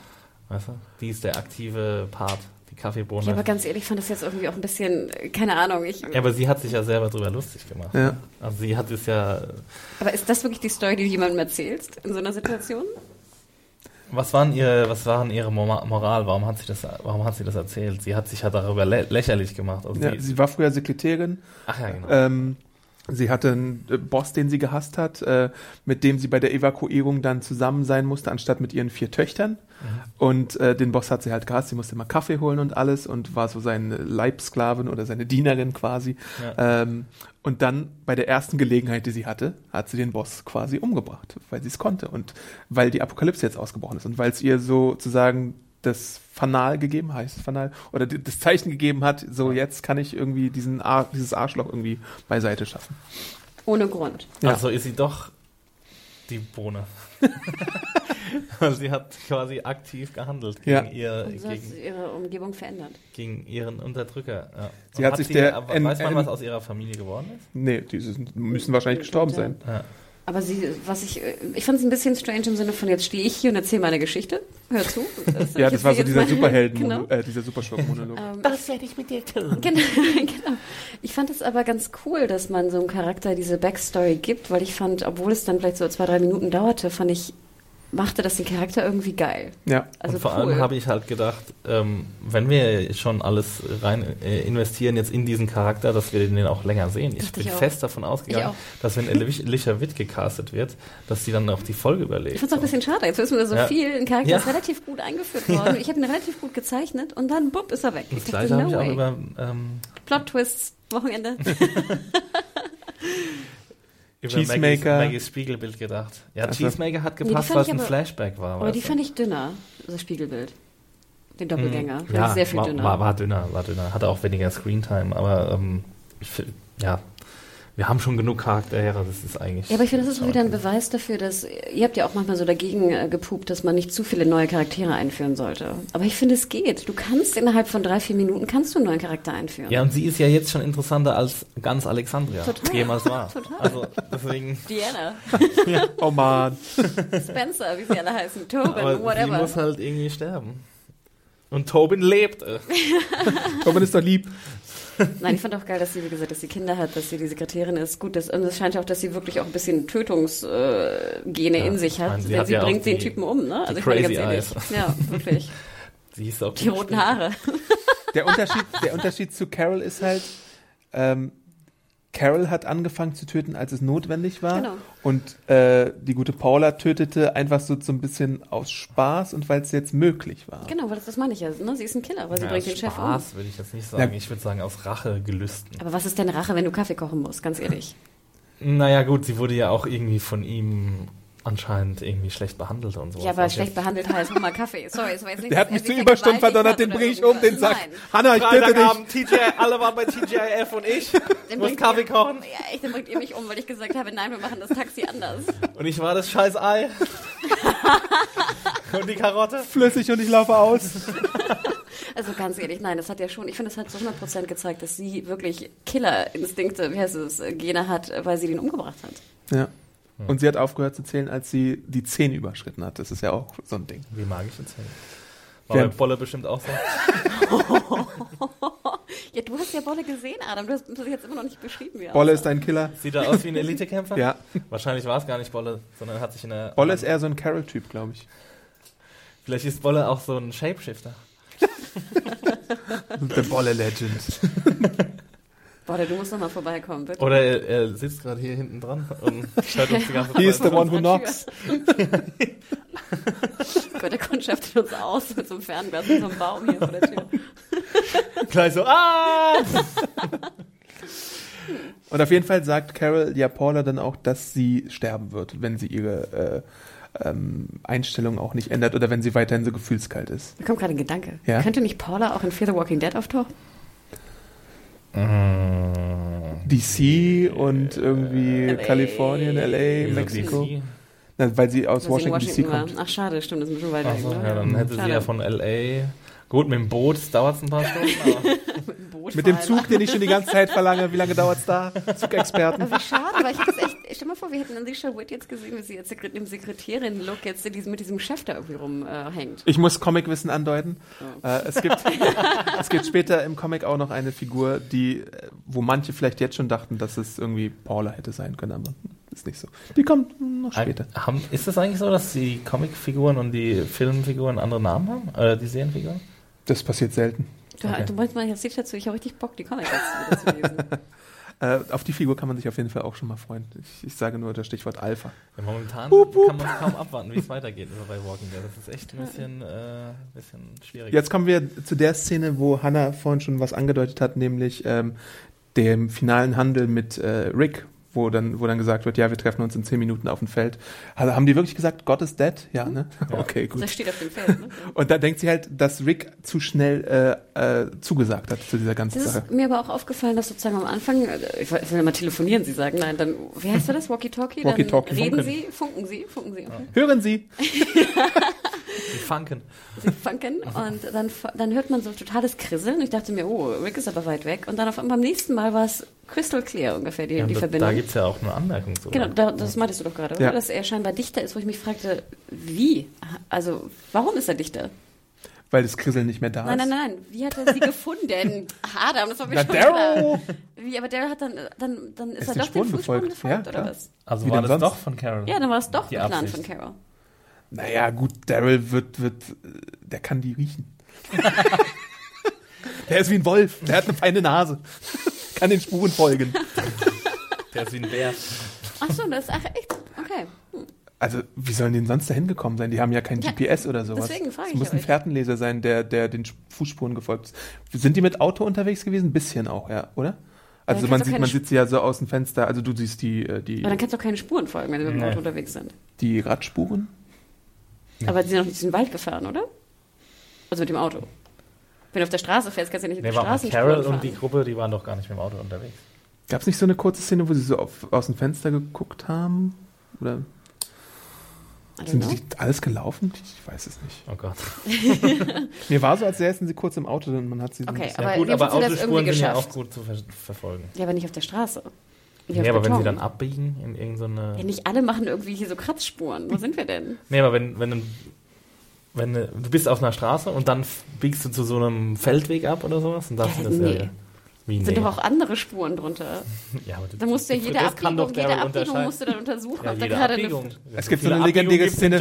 Weißt du? Die ist der aktive Part, die Kaffeebohne. Ja, aber ganz ehrlich, ich fand das jetzt irgendwie auch ein bisschen, keine Ahnung, ich, Ja, aber sie hat sich ja selber drüber lustig gemacht. Ja. Also sie hat es ja. aber ist das wirklich die Story, die du jemandem erzählst in so einer Situation? Was waren ihre, was waren ihre Mora- Moral? Warum hat sie das, warum hat sie das erzählt? Sie hat sich ja darüber lä lächerlich gemacht. Also ja. sie, Sie war früher Sekretärin. ach ja, genau. Ähm, sie hatte einen äh, Boss, den sie gehasst hat, äh, mit dem sie bei der Evakuierung dann zusammen sein musste, anstatt mit ihren vier Töchtern. Und äh, den Boss hat sie halt gehasst. Sie musste immer Kaffee holen und alles und war so seine Leibsklavin oder seine Dienerin quasi. Ähm, und dann bei der ersten Gelegenheit, die sie hatte, hat sie den Boss quasi umgebracht, weil sie es konnte und weil die Apokalypse jetzt ausgebrochen ist und weil es ihr sozusagen das Fanal gegeben heißt Fanal oder das Zeichen gegeben hat, so jetzt kann ich irgendwie diesen Ar dieses Arschloch irgendwie beiseite schaffen. Ohne Grund. ja. Also ist sie doch die Bohne. Also sie hat quasi aktiv gehandelt gegen, Ja. ihr, Und so hat gegen, sie ihre Umgebung verändert. gegen ihren Unterdrücker. Ja. Sie Und hat sich der aber weiß man, was aus ihrer Familie geworden ist? Nee, die müssen wahrscheinlich gestorben sein. Ja. Aber sie, was ich, äh, ich fand es ein bisschen strange im Sinne von, jetzt stehe ich hier und erzähle meine Geschichte. Hör zu. Das Ja, das war so dieser Superhelden, Genau. äh, dieser Superschurken-Monolog. Das werde ich mit dir tun. Genau, genau. Ich fand es aber ganz cool, dass man so einem Charakter diese Backstory gibt, weil ich fand, obwohl es dann vielleicht so zwei, drei Minuten dauerte, fand ich, machte das den Charakter irgendwie geil. ja. Also und vor cool. allem habe ich halt gedacht, ähm, wenn wir schon alles rein äh, investieren jetzt in diesen Charakter, dass wir den auch länger sehen. Ich Dachte bin ich fest davon ausgegangen, dass wenn Alicia Witt gecastet wird, dass die dann auch die Folge überlebt. Ich fand es auch ein bisschen schade. Jetzt wissen wir so Ja. viel. Ein Charakter Ja. ist relativ gut eingeführt worden. Ich habe ihn relativ gut gezeichnet und dann, bupp, ist er weg. das ich gleiche dachte, no ich auch über ähm, Plot-Twists, Wochenende. über Cheesemaker. Maggies, Maggies Spiegelbild gedacht. Ja, Also- Cheesemaker hat gepasst, fand weil es ein aber- Flashback war. Aber die du? fand ich dünner, das Spiegelbild. Den Doppelgänger. Fand Hm, ja, ich sehr viel war, dünner. War, war dünner, war dünner. Hatte auch weniger Screentime, aber ähm, ich, ja, wir haben schon genug Charaktere, das ist eigentlich. Ja, aber ich finde, das ist auch wieder ein. Beweis dafür, dass ihr habt ja auch manchmal so dagegen äh, gepupt, dass man nicht zu viele neue Charaktere einführen sollte. Aber ich finde, es geht. Du kannst innerhalb von drei, vier Minuten kannst du einen neuen Charakter einführen. Ja, und sie ist ja jetzt schon interessanter als ganz Alexandria Total. jemals war. Total. Also deswegen. Diana, Oh man. Spencer, wie sie alle heißen, Tobin, Aber sie whatever. muss halt irgendwie sterben. Und Tobin lebt. Tobin ist doch lieb. Nein, ich fand auch geil, dass sie, wie gesagt, dass sie Kinder hat, dass sie die Sekretärin ist. Gut, das, und es scheint ja auch, dass sie wirklich auch ein bisschen Tötungsgene äh, Gene Ja, in sich ich hat. meine, sie denn hat sie ja bringt den Typen um, ne? die ich meine, Crazy ganz ehrlich. Eyes. Ja, wirklich. Sie ist auch Die roten Haare. Der Unterschied, der Unterschied zu Carol ist halt, ähm, Carol hat angefangen zu töten, als es notwendig war. Genau. Und äh, die gute Paula tötete einfach so, so ein bisschen aus Spaß und weil es jetzt möglich war. Genau, weil das, das meine ich ja. Ne? Sie ist ein Killer, weil sie Ja, bringt den Chef um. Spaß würde ich jetzt nicht sagen. Ja. Ich würde sagen aus Rachegelüsten. Aber was ist denn Rache, wenn du Kaffee kochen musst, ganz ehrlich? Naja gut, sie wurde ja auch irgendwie von ihm anscheinend irgendwie schlecht behandelt und so. Ja, aber schlecht behandelt heißt, mal Kaffee. Sorry, es war jetzt nicht, Der hat mich zu Überstunden verdonnert, den bringe ich um, den sagt, Nein. Hanna, ich töte dich. TJ, alle waren bei TGIF und ich. Den muss Kaffee ihr- kochen. Ja, echt, dann bringt ihr mich um, weil ich gesagt habe, nein, wir machen das Taxi anders. Und ich war das scheiß Ei. und die Karotte. Flüssig und ich laufe aus. Also ganz ehrlich, nein, das hat ja schon, ich finde, das hat zu 100% gezeigt, dass sie wirklich Killerinstinkte, wie heißt es, Gene hat, weil sie den umgebracht hat. Ja. Und sie hat aufgehört zu zählen, als sie die 10 überschritten hat. Das ist ja auch so ein Ding. Wie magische Zähne. War Ja. bei Bolle bestimmt auch so. Ja, du hast ja Bolle gesehen, Adam. Du hast uns jetzt immer noch nicht beschrieben, wie er Bolle ist ein Killer. Sieht er aus wie ein Elitekämpfer? Ja. Wahrscheinlich war es gar nicht Bolle, sondern hat sich in der. Bolle ist eher so ein Carol-Typ, glaube ich. Vielleicht ist Bolle auch so ein Shapeshifter. The Bolle Legend. Bolle, du musst noch mal vorbeikommen, bitte. Oder er, er sitzt gerade hier hinten dran und hört uns die ganze Zeit. He is the one who knocks. Gott, der kundschaftet uns aus mit so einem Fernglas und so einem Baum hier vor der Tür. Gleich so, ah! Und auf jeden Fall sagt Carol ja Paula dann auch, dass sie sterben wird, wenn sie ihre äh, ähm, Einstellung auch nicht ändert oder wenn sie weiterhin so gefühlskalt ist. Mir kommt gerade ein Gedanke. Ja? Könnte nicht Paula auch in Fear the Walking Dead auftauchen? DC und irgendwie LA. Kalifornien, LA, Wieso Mexiko. DC? Na, weil sie aus Weil sie in Washington, DC war. kommt. Ach, schade, stimmt, das ist ein bisschen weiter Ach so, weg, ne? ja, dann hätte sie Schade. ja von L.A. Gut, mit dem Boot dauert es ein paar Stunden, aber Mit dem Boot Mit dem. Zug, den ich schon die ganze Zeit verlange. Wie lange dauert's da? Zugexperten. Aber wie schade, weil ich es echt, stell mal vor, wir hätten Alicia Witt jetzt gesehen, wie sie jetzt Sekret im Sekretärin-Look jetzt in diesem, mit diesem Chef da irgendwie rumhängt. Ich muss Comicwissen andeuten. Äh, es, gibt, es gibt später im Comic auch noch eine Figur, die, äh, wo manche vielleicht jetzt schon dachten, dass es irgendwie Paula hätte sein können, aber ist nicht so. Die kommt noch später. Ist es eigentlich so, dass die Comicfiguren und die Filmfiguren andere Namen haben? Äh, die Serienfiguren? Das passiert selten. Du, Okay. du meinst mal, jetzt dazu, ich habe richtig Bock, die Comics zu lesen. Äh, auf die Figur kann man sich auf jeden Fall auch schon mal freuen. Ich, ich sage nur das Stichwort Alpha. Ja, momentan Hup, hup. kann man kaum abwarten, wie es weitergeht bei Walking Dead. Das ist echt ein bisschen, äh, bisschen schwierig. Jetzt kommen wir zu der Szene, wo Hannah vorhin schon was angedeutet hat, nämlich ähm, dem finalen Handel mit äh, Rick, wo dann, wo dann gesagt wird, ja, wir treffen uns in zehn Minuten auf dem Feld. Also, haben die wirklich gesagt, God is dead? Ja, ne? Okay, gut. Das steht auf dem Feld. Ne? Und da denkt sie halt, dass Rick zu schnell äh, äh, zugesagt hat zu dieser ganzen Das Sache. ist mir aber auch aufgefallen, dass sozusagen am Anfang, äh, ich will will immer telefonieren, Sie sagen, nein, dann, wie heißt das, Walkie-Talkie? Dann Walkie-Talkie, reden funken. Sie, funken Sie, funken Sie, okay. Hören Sie! Die Funken. Sie funken und dann, dann hört man so totales Krisseln. Ich dachte mir, oh, Rick ist aber weit weg. Und dann auf einmal beim nächsten Mal war es crystal clear ungefähr, die, Ja, die da, Verbindung. da gibt es ja auch eine Anmerkung zu. Genau, da, das meintest du doch gerade, oder? Ja. Dass er scheinbar dichter ist, wo ich mich fragte, wie? Also, warum ist er dichter? Weil das Krisseln nicht mehr da Nein, ist. nein, nein, wie hat er sie gefunden? Adam, das war mir Na, schon klar. Daryl! Wie, aber Daryl hat dann, dann, dann ist Ist er doch Spuren den Fußspuren gefolgt. gefolgt, Ja, oder klar. was? Also Wie war das sonst? doch von Carol. Ja, dann war es doch Die geplant Absicht. von Carol. Naja, gut, Daryl wird, wird, der kann die riechen. der ist wie ein Wolf, der hat eine feine Nase. Kann den Spuren folgen. Der ist wie ein Bär. Ach so, das ist ach echt, okay. Also, wie sollen die denn sonst dahin gekommen sein? Die haben ja kein Ja, GPS oder sowas. deswegen frage Es ich muss ein euch. Fährtenleser sein, der, der den Fußspuren gefolgt ist. Sind die mit Auto unterwegs gewesen? Ein bisschen auch, ja, oder? Also man sieht, man sieht sie ja so aus dem Fenster, also du siehst die, äh, die, Aber dann kannst du auch keine Spuren folgen, wenn sie mit dem. Auto unterwegs sind. die Radspuren. Aber sie sind noch nicht in den Wald gefahren, oder? Also mit dem Auto. Wenn du auf der Straße fährst, kannst du ja nicht Nee, mit war Straßenspuren Carol fahren. und die Gruppe, die waren doch gar nicht mit dem Auto unterwegs. Gab es nicht so eine kurze Szene, wo sie so auf, aus dem Fenster geguckt haben? Oder sind die alles gelaufen? Ich weiß es nicht. Oh Gott. Mir war so, als säßen sie kurz im Auto und man hat sie. Okay, so- aber ja, gut, aber er Autospuren sind ja auch gut zu ver verfolgen. Ja, aber nicht auf der Straße. Nicht Nee, auf aber wenn sie Beton. dann abbiegen in irgendeine. Ja, nicht alle machen irgendwie hier so Kratzspuren. Wo sind wir denn? Nee, aber wenn, wenn, ein- wenn du bist auf einer Straße und dann biegst du zu so einem Feldweg ab oder sowas und das Ja, ist nee. ja. Wie Sind nee. doch auch andere Spuren drunter. ja, aber Da musst du ja jede das kann doch Abbiegung, jede Abbiegung musst du dann untersuchen, Ja, ob da gerade eine... Es gibt so eine legendäre in Szene-.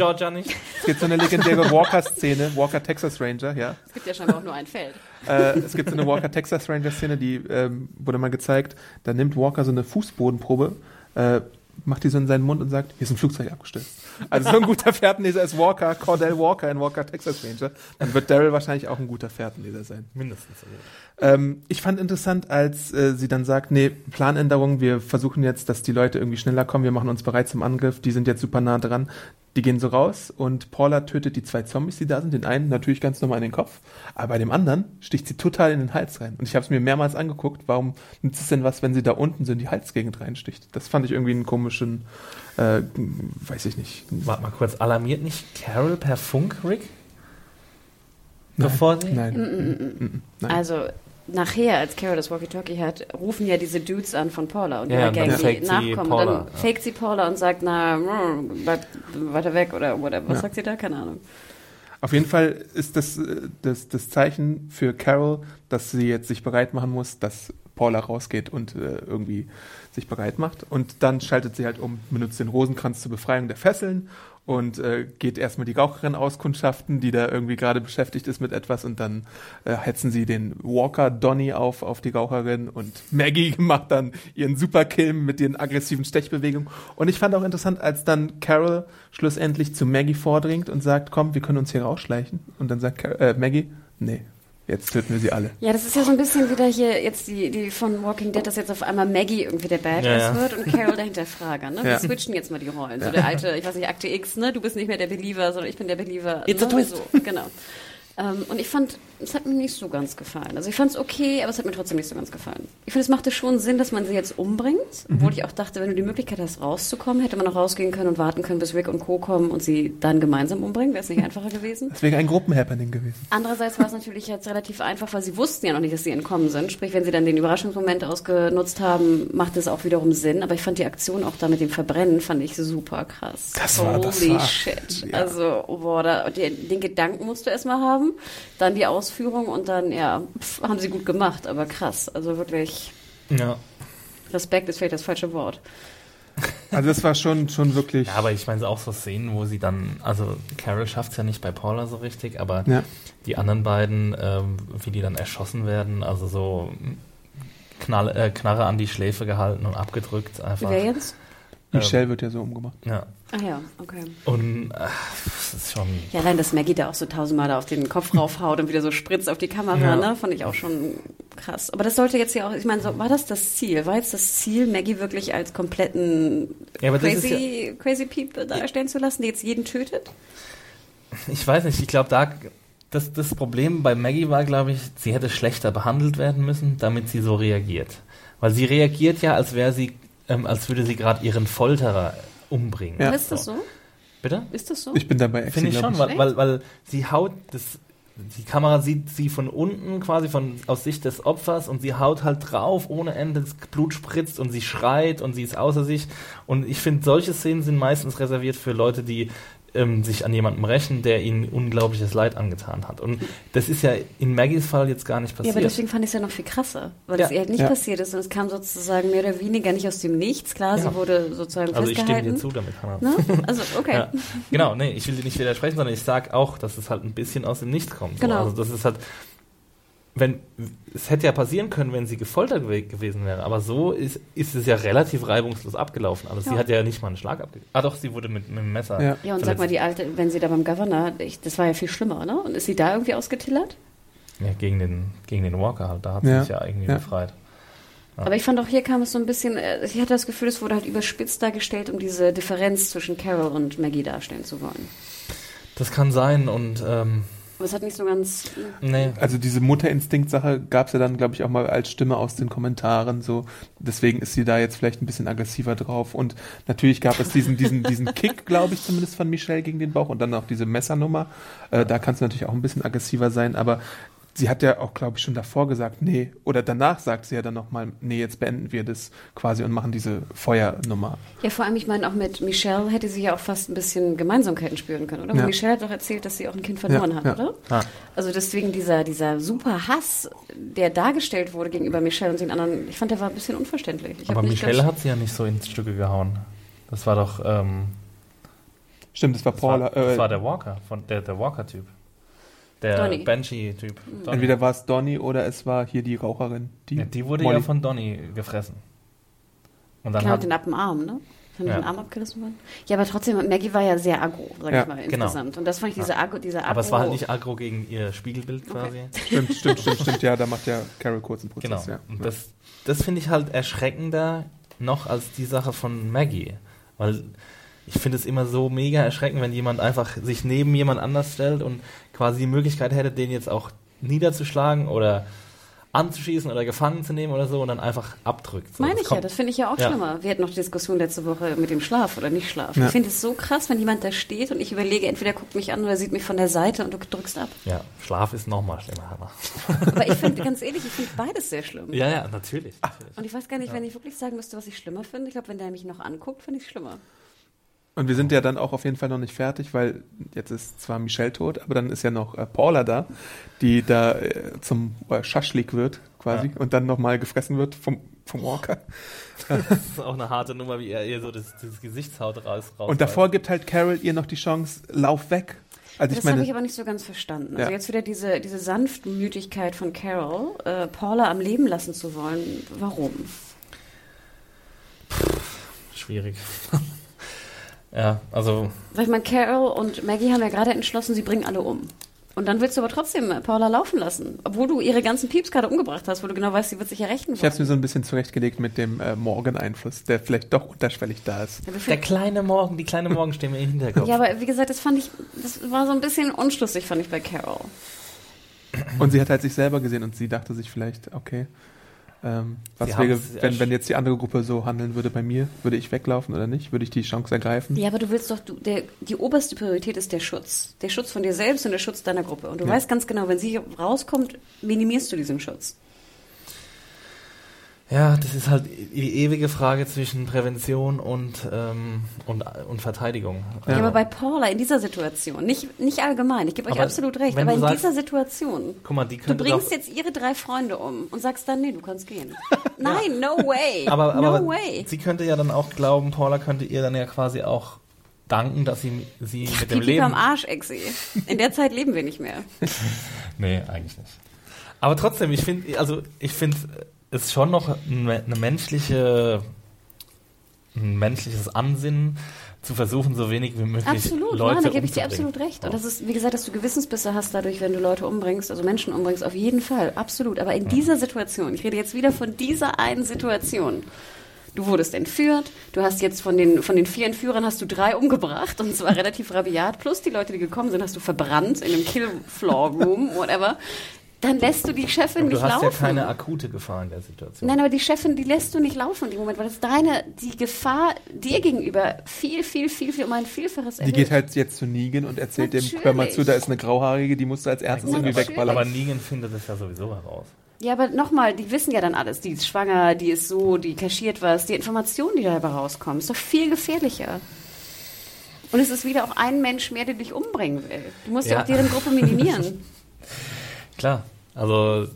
Es gibt so eine legendäre Walker-Szene, Walker Texas Ranger, ja. Es gibt ja scheinbar auch nur ein Feld. Äh, es gibt so eine Walker Texas Ranger Szene, die ähm, wurde mal gezeigt. Da nimmt Walker so eine Fußbodenprobe, äh, macht die so in seinen Mund und sagt, hier ist ein Flugzeug abgestürzt. Also so ein guter Fährtenleser ist Walker, Cordell Walker in Walker Texas Ranger. Dann wird Daryl wahrscheinlich auch ein guter Fährtenleser sein. Mindestens. so gut. Ähm, ich fand interessant, als äh, sie dann sagt, nee, Planänderung, wir versuchen jetzt, dass die Leute irgendwie schneller kommen, wir machen uns bereit zum Angriff, die sind jetzt super nah dran. Die gehen so raus und Paula tötet die zwei Zombies, die da sind. Den einen natürlich ganz normal in den Kopf, aber bei dem anderen sticht sie total in den Hals rein. Und ich habe es mir mehrmals angeguckt, warum nützt es denn was, wenn sie da unten so in die Halsgegend reinsticht? Das fand ich irgendwie einen komischen, äh, weiß ich nicht. Warte mal kurz, alarmiert nicht Carol per Funk, Rick? bevor sie? Nein. Mm, Mhm. Nein. Also nachher, als Carol das Walkie-Talkie hat, rufen ja diese Dudes an von Paula und Ja, ihrer Gang, die nachkommen. Paula, dann ja. faked sie Paula und sagt, na, mm, bleib weiter weg oder whatever. Was Ja. sagt sie da? Keine Ahnung. Auf jeden Fall ist das, äh, das das Zeichen für Carol, dass sie jetzt sich bereit machen muss, dass Paula rausgeht und äh, irgendwie sich bereit macht. Und dann schaltet sie halt um, benutzt den Rosenkranz zur Befreiung der Fesseln und äh, geht erstmal die Raucherin auskundschaften, die da irgendwie gerade beschäftigt ist mit etwas und dann äh, hetzen sie den Walker Donny auf auf die Raucherin und Maggie macht dann ihren Superkill mit den aggressiven Stechbewegungen. Und ich fand auch interessant, als dann Carol schlussendlich zu Maggie vordringt und sagt, komm, wir können uns hier rausschleichen. Und dann sagt Car äh, Maggie, nee, jetzt töten wir sie alle. Ja, das ist ja so ein bisschen wieder hier jetzt die, die von Walking Dead, dass jetzt auf einmal Maggie irgendwie der Badass Ja, ja. wird und Carol der Hinterfrager. Ne? Wir Ja. switchen jetzt mal die Rollen. So der alte, ich weiß nicht, Akte X, ne? Du bist nicht mehr der Believer, sondern ich bin der Believer. It's ne? a twist. So, genau. Ähm, und ich fand, es hat mir nicht so ganz gefallen. Also ich fand es okay, aber es hat mir trotzdem nicht so ganz gefallen. Ich finde, es machte schon Sinn, dass man sie jetzt umbringt, Mhm. obwohl ich auch dachte, wenn du die Möglichkeit hast, rauszukommen, hätte man noch rausgehen können und warten können, bis Rick und Co. kommen und sie dann gemeinsam umbringen. Wäre es nicht einfacher gewesen? Das wäre ein Gruppenhappening gewesen. Andererseits war es natürlich jetzt relativ einfach, weil sie wussten ja noch nicht, dass sie entkommen sind. Sprich, wenn sie dann den Überraschungsmoment ausgenutzt haben, macht es auch wiederum Sinn. Aber ich fand die Aktion auch da mit dem Verbrennen, fand ich super krass. Das war- Holy das war- shit. ja. Also, boah, da, den, den Gedanken musst du erstmal haben, dann die Ausführung und dann, ja, pf, haben sie gut gemacht, aber krass. Also wirklich, Ja. Respekt ist vielleicht das falsche Wort. Also das war schon, schon wirklich. Ja, aber ich meine auch so Szenen, wo sie dann, also Carol schafft es ja nicht bei Paula so richtig, aber Ja. die anderen beiden, ähm, wie die dann erschossen werden, also so Knall, äh, Knarre an die Schläfe gehalten und abgedrückt einfach. Wer jetzt? Michelle wird ja so umgebracht. Ja. Ah ja, okay. Und äh, das ist schon. Ja, allein, dass Maggie da auch so tausendmal da auf den Kopf raufhaut und wieder so spritzt auf die Kamera, Ja. ne, fand ich auch schon krass. Aber das sollte jetzt ja auch, ich meine, so, war das das Ziel? War jetzt das Ziel, Maggie wirklich als kompletten Ja, crazy, crazy People darstellen zu lassen, die jetzt jeden tötet? Ich weiß nicht, ich glaube, da das, das Problem bei Maggie war, glaube ich, sie hätte schlechter behandelt werden müssen, damit sie so reagiert. Weil sie reagiert ja, als wäre sie, ähm, als würde sie gerade ihren Folterer umbringen. Ja. Ist das so? Bitte? Ist das so? Ich bin dabei Finde ich schon, weil, weil, weil sie haut das. Die Kamera sieht sie von unten quasi von aus Sicht des Opfers und sie haut halt drauf ohne Ende, das Blut spritzt und sie schreit und sie ist außer sich. Und ich finde, solche Szenen sind meistens reserviert für Leute, die ähm, sich an jemandem rächen, der ihnen unglaubliches Leid angetan hat. Und das ist ja in Maggies Fall jetzt gar nicht Ja, passiert. aber deswegen fand ich es ja noch viel krasser, weil Ja. es ihr halt nicht Ja. passiert ist und es kam sozusagen mehr oder weniger nicht aus dem Nichts. Klar, Ja. sie wurde sozusagen also ich stimme festgehalten. dir zu damit, Hannah. Ne? Also, okay. Ja, genau, nee, ich will dir nicht widersprechen, sondern ich sage auch, dass es halt ein bisschen aus dem Nichts kommt. So. Genau. Also das ist halt, wenn es hätte ja passieren können, wenn sie gefoltert gew- gewesen wäre, aber so ist, ist es ja relativ reibungslos abgelaufen. Also sie Ja. hat ja nicht mal einen Schlag abgegeben. Ah doch, sie wurde mit, mit dem Messer. Ja. Ja, und sag mal, die alte, wenn sie da beim Governor, ich, das war ja viel schlimmer, ne? Und ist sie da irgendwie ausgetillert? Ja, gegen den, gegen den Walker halt, da hat sie Ja. sich ja irgendwie Ja. befreit. Ja. Aber ich fand auch hier kam es so ein bisschen, äh, ich hatte das Gefühl, es wurde halt überspitzt dargestellt, um diese Differenz zwischen Carol und Maggie darstellen zu wollen. Das kann sein und ähm, Aber es hat nicht so ganz. nee. Also diese Mutterinstinkt-Sache gab es ja dann, glaube ich, auch mal als Stimme aus den Kommentaren. So, deswegen ist sie da jetzt vielleicht ein bisschen aggressiver drauf. Und natürlich gab es diesen, diesen, diesen Kick, glaube ich, zumindest von Michelle gegen den Bauch und dann auch diese Messernummer. Äh, da kann es natürlich auch ein bisschen aggressiver sein, aber sie hat ja auch, glaube ich, schon davor gesagt, nee, oder danach sagt sie ja dann nochmal, nee, jetzt beenden wir das quasi und machen diese Feuernummer. Ja, vor allem, ich meine, auch mit Michelle hätte sie ja auch fast ein bisschen Gemeinsamkeiten spüren können, oder? Ja. Michelle hat doch erzählt, dass sie auch ein Kind verloren Ja, hat, ja. oder? Ah. Also deswegen dieser, dieser super Hass, der dargestellt wurde gegenüber Michelle und den anderen, ich fand, der war ein bisschen unverständlich. Ich Aber Michelle ganz- hat sie ja nicht so ins Stücke gehauen. Das war doch, ähm, Stimmt, das war das, Paula. war, das äh, war der Walker, von der, der Walker-Typ. Der. Banshee-Typ. Donny. entweder war es Donny oder es war hier die Raucherin. Die, Ja, die wurde Molly. ja von Donny gefressen. Und dann Genau, hat, den ab dem Arm, ne? Ist ja den Arm abgerissen worden? Ja, aber trotzdem, Maggie war ja sehr aggro, sag Ja, ich mal, genau. insgesamt. Und das fand ich diese Aggro, diese Aggro. aber es war halt nicht aggro gegen ihr Spiegelbild Okay. quasi. Stimmt, stimmt, stimmt, stimmt. Ja, da macht ja Carol kurz einen Prozess. Genau. Ja. Und das, das finde ich halt erschreckender noch als die Sache von Maggie. Weil ich finde es immer so mega erschreckend, wenn jemand einfach sich neben jemand anders stellt und quasi die Möglichkeit hätte, den jetzt auch niederzuschlagen oder anzuschießen oder gefangen zu nehmen oder so und dann einfach abdrückt. So, Meine ich ja, kommt- das finde ich ja auch Ja. schlimmer. Wir hatten noch die Diskussion letzte Woche mit dem Schlaf oder nicht Schlaf. Ja. Ich finde es so krass, wenn jemand da steht und ich überlege, entweder guckt mich an oder sieht mich von der Seite und du drückst ab. Ja, Schlaf ist nochmal schlimmer. Hannah. Aber ich finde, ganz ehrlich, ich finde beides sehr schlimm. Ja, ja, natürlich. natürlich. Und ich weiß gar nicht, wenn ich wirklich sagen müsste, was ich schlimmer finde. Ich glaube, wenn der mich noch anguckt, finde ich es schlimmer. Und wir sind ja dann auch auf jeden Fall noch nicht fertig, weil jetzt ist zwar Michelle tot, aber dann ist ja noch äh, Paula da, die da äh, zum äh, Schaschlik wird quasi Ja. und dann nochmal gefressen wird vom, vom Walker. Das ist auch eine harte Nummer, wie er ihr so das, das Gesichtshaut raus, raus Und davor gibt halt Carol ihr noch die Chance, lauf weg. Also das habe ich aber nicht so ganz verstanden. Also Ja. jetzt wieder diese, diese Sanftmütigkeit von Carol, äh, Paula am Leben lassen zu wollen. Warum? Schwierig. ja, also Weil ich meine, Carol und Maggie haben ja gerade entschlossen, sie bringen alle um. Und dann willst du aber trotzdem Paula laufen lassen, obwohl du ihre ganzen Pieps gerade umgebracht hast, wo du genau weißt, sie wird sich ja rächen ich habe es mir so ein bisschen zurechtgelegt mit dem äh, Morgan-Einfluss, der vielleicht doch unterschwellig da ist. Ja, der kleine Morgen, die kleine Morgen stehen mir im Hinterkopf. ja, aber wie gesagt, das fand ich, das war so ein bisschen unschlüssig, fand ich bei Carol. Und sie hat halt sich selber gesehen und sie dachte sich vielleicht, okay, ähm, was Sie wäre, wenn, wenn jetzt die andere Gruppe so handeln würde bei mir, würde ich weglaufen oder nicht? Würde ich die Chance ergreifen? Ja, aber du willst doch, du, der, die oberste Priorität ist der Schutz. Der Schutz von dir selbst und der Schutz deiner Gruppe. Und du Ja. weißt ganz genau, wenn sie hier rauskommt, minimierst du diesen Schutz. Ja, das ist halt die ewige Frage zwischen Prävention und, ähm, und, und Verteidigung. Ja. Also, aber bei Paula in dieser Situation, nicht, nicht allgemein, ich gebe euch Aber absolut recht, aber in sagst- dieser Situation, guck mal, die du bringst jetzt ihre drei Freunde um und sagst dann, nee, du kannst gehen. Nein, no way. aber, aber no way. sie könnte ja dann auch glauben, Paula könnte ihr dann ja quasi auch danken, dass sie sie mit dem Pipi am Leben... Arsch, Exi. In der Zeit leben wir nicht mehr. Nee, eigentlich nicht. Aber trotzdem, ich finde, also ich finde es schon noch eine menschliche, ein menschliches Ansinnen, zu versuchen, so wenig wie möglich Absolut, Leute nein, da gebe ich dir absolut recht. Und das ist, wie gesagt, dass du Gewissensbisse hast dadurch, wenn du Leute umbringst, also Menschen umbringst, auf jeden Fall, absolut. Aber in dieser Situation, ich rede jetzt wieder von dieser einen Situation. Du wurdest entführt, du hast jetzt von den, von den vier Entführern hast du drei umgebracht und zwar relativ rabiat, plus die Leute, die gekommen sind, hast du verbrannt in einem Kill-Floor-Room, whatever. Dann lässt du die Chefin nicht du hast laufen. ja keine akute Gefahr in der Situation. Nein, aber die Chefin, die lässt du nicht laufen in dem Moment, weil das deine, die Gefahr dir gegenüber viel, viel, viel, viel um ein Vielfaches Die erhöht. geht halt jetzt zu Negan und erzählt dem, Natürlich. hör mal zu, da ist eine Grauhaarige, die musst du als erstes irgendwie wegballern. aber Negan findet das ja sowieso heraus. Ja, aber nochmal, die wissen ja dann alles. Die ist schwanger, die ist so, die kaschiert was. Die Informationen, die dabei rauskommen, ist doch viel gefährlicher. Und es ist wieder auch ein Mensch mehr, der dich umbringen will. Du musst ja, Ja. auch deren Gruppe minimieren. Klar, also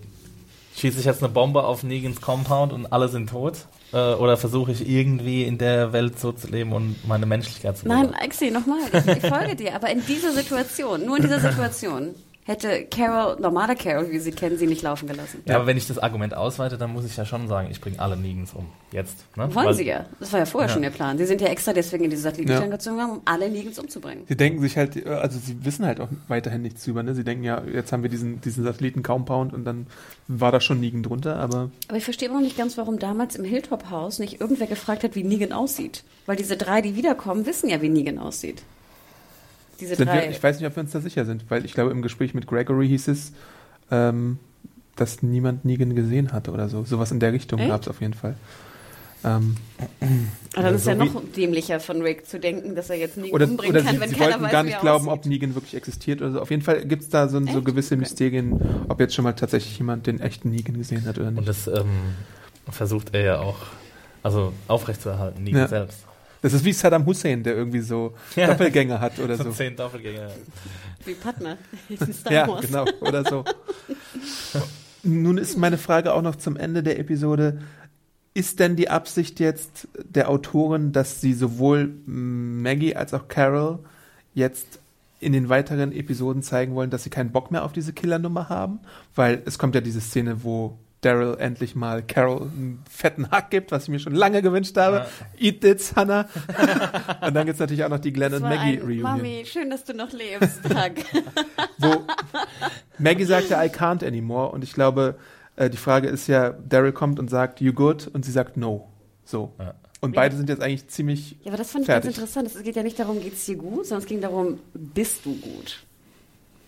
schieße ich jetzt eine Bombe auf Negans Compound und alle sind tot? Äh, oder versuche ich irgendwie in der Welt so zu leben und meine Menschlichkeit zu Nein, bewahren? Axel, nochmal, ich, ich folge dir. Aber in dieser Situation, nur in dieser Situation, hätte Carol, normale Carol, wie sie kennen, sie nicht laufen gelassen. Ja, aber wenn ich das Argument ausweite, dann muss ich ja schon sagen, ich bringe alle Negans um. Jetzt. Ne? Wollen Weil- sie ja. Das war ja vorher Ja. schon ihr Plan. Sie sind ja extra deswegen in diese Satellitenstern Ja. gezogen, um alle Negans umzubringen. Sie denken sich halt, äh, also sie wissen halt auch weiterhin nichts drüber, ne? Sie denken ja, jetzt haben wir diesen, diesen Satelliten-Compound und dann war da schon Negan drunter, aber Aber ich verstehe immer noch nicht ganz, warum damals im Hilltop-Haus nicht irgendwer gefragt hat, wie Negan aussieht. Weil diese drei, die wiederkommen, wissen ja, wie Negan aussieht. Diese sind drei. wir, ich weiß nicht, ob wir uns da sicher sind, weil ich glaube, im Gespräch mit Gregory hieß es, ähm, dass niemand Negan gesehen hatte oder so. Sowas in der Richtung gab es auf jeden Fall. Ähm, Aber dann ist so ja noch dämlicher von Rick zu denken, dass er jetzt Negan oder umbringen oder kann, sie, wenn sie keiner wollten weiß, gar nicht glauben, ob aussieht. Negan wirklich existiert oder so. Auf jeden Fall gibt es da so, so gewisse Okay. Mysterien, ob jetzt schon mal tatsächlich jemand den echten Negan gesehen hat oder nicht. Und das ähm, versucht er ja auch also aufrechtzuerhalten, Negan Ja. selbst. Das ist wie Saddam Hussein, der irgendwie so Ja. Doppelgänger hat oder So so. zehn Doppelgänger. Wie Star Ja, genau, oder so. Nun ist meine Frage auch noch zum Ende der Episode. Ist denn die Absicht jetzt der Autorin, dass sie sowohl Maggie als auch Carol jetzt in den weiteren Episoden zeigen wollen, dass sie keinen Bock mehr auf diese Killernummer haben? Weil es kommt ja diese Szene, wo Daryl endlich mal Carol einen fetten Hack gibt, was ich mir schon lange gewünscht habe. Ja. Eat this, Hannah. und dann gibt's natürlich auch noch die Glenn Das und Maggie Reunion. Mami, schön, dass du noch lebst. Tag. wo Maggie sagt ja, I can't anymore. Und ich glaube, äh, die Frage ist ja, Daryl kommt und sagt, you good? Und sie sagt, no. So. Ja. Und beide sind jetzt eigentlich ziemlich, Ja, aber das fand ich Fertig. ganz interessant. Es geht ja nicht darum, geht's dir gut, sondern es ging darum, bist du gut?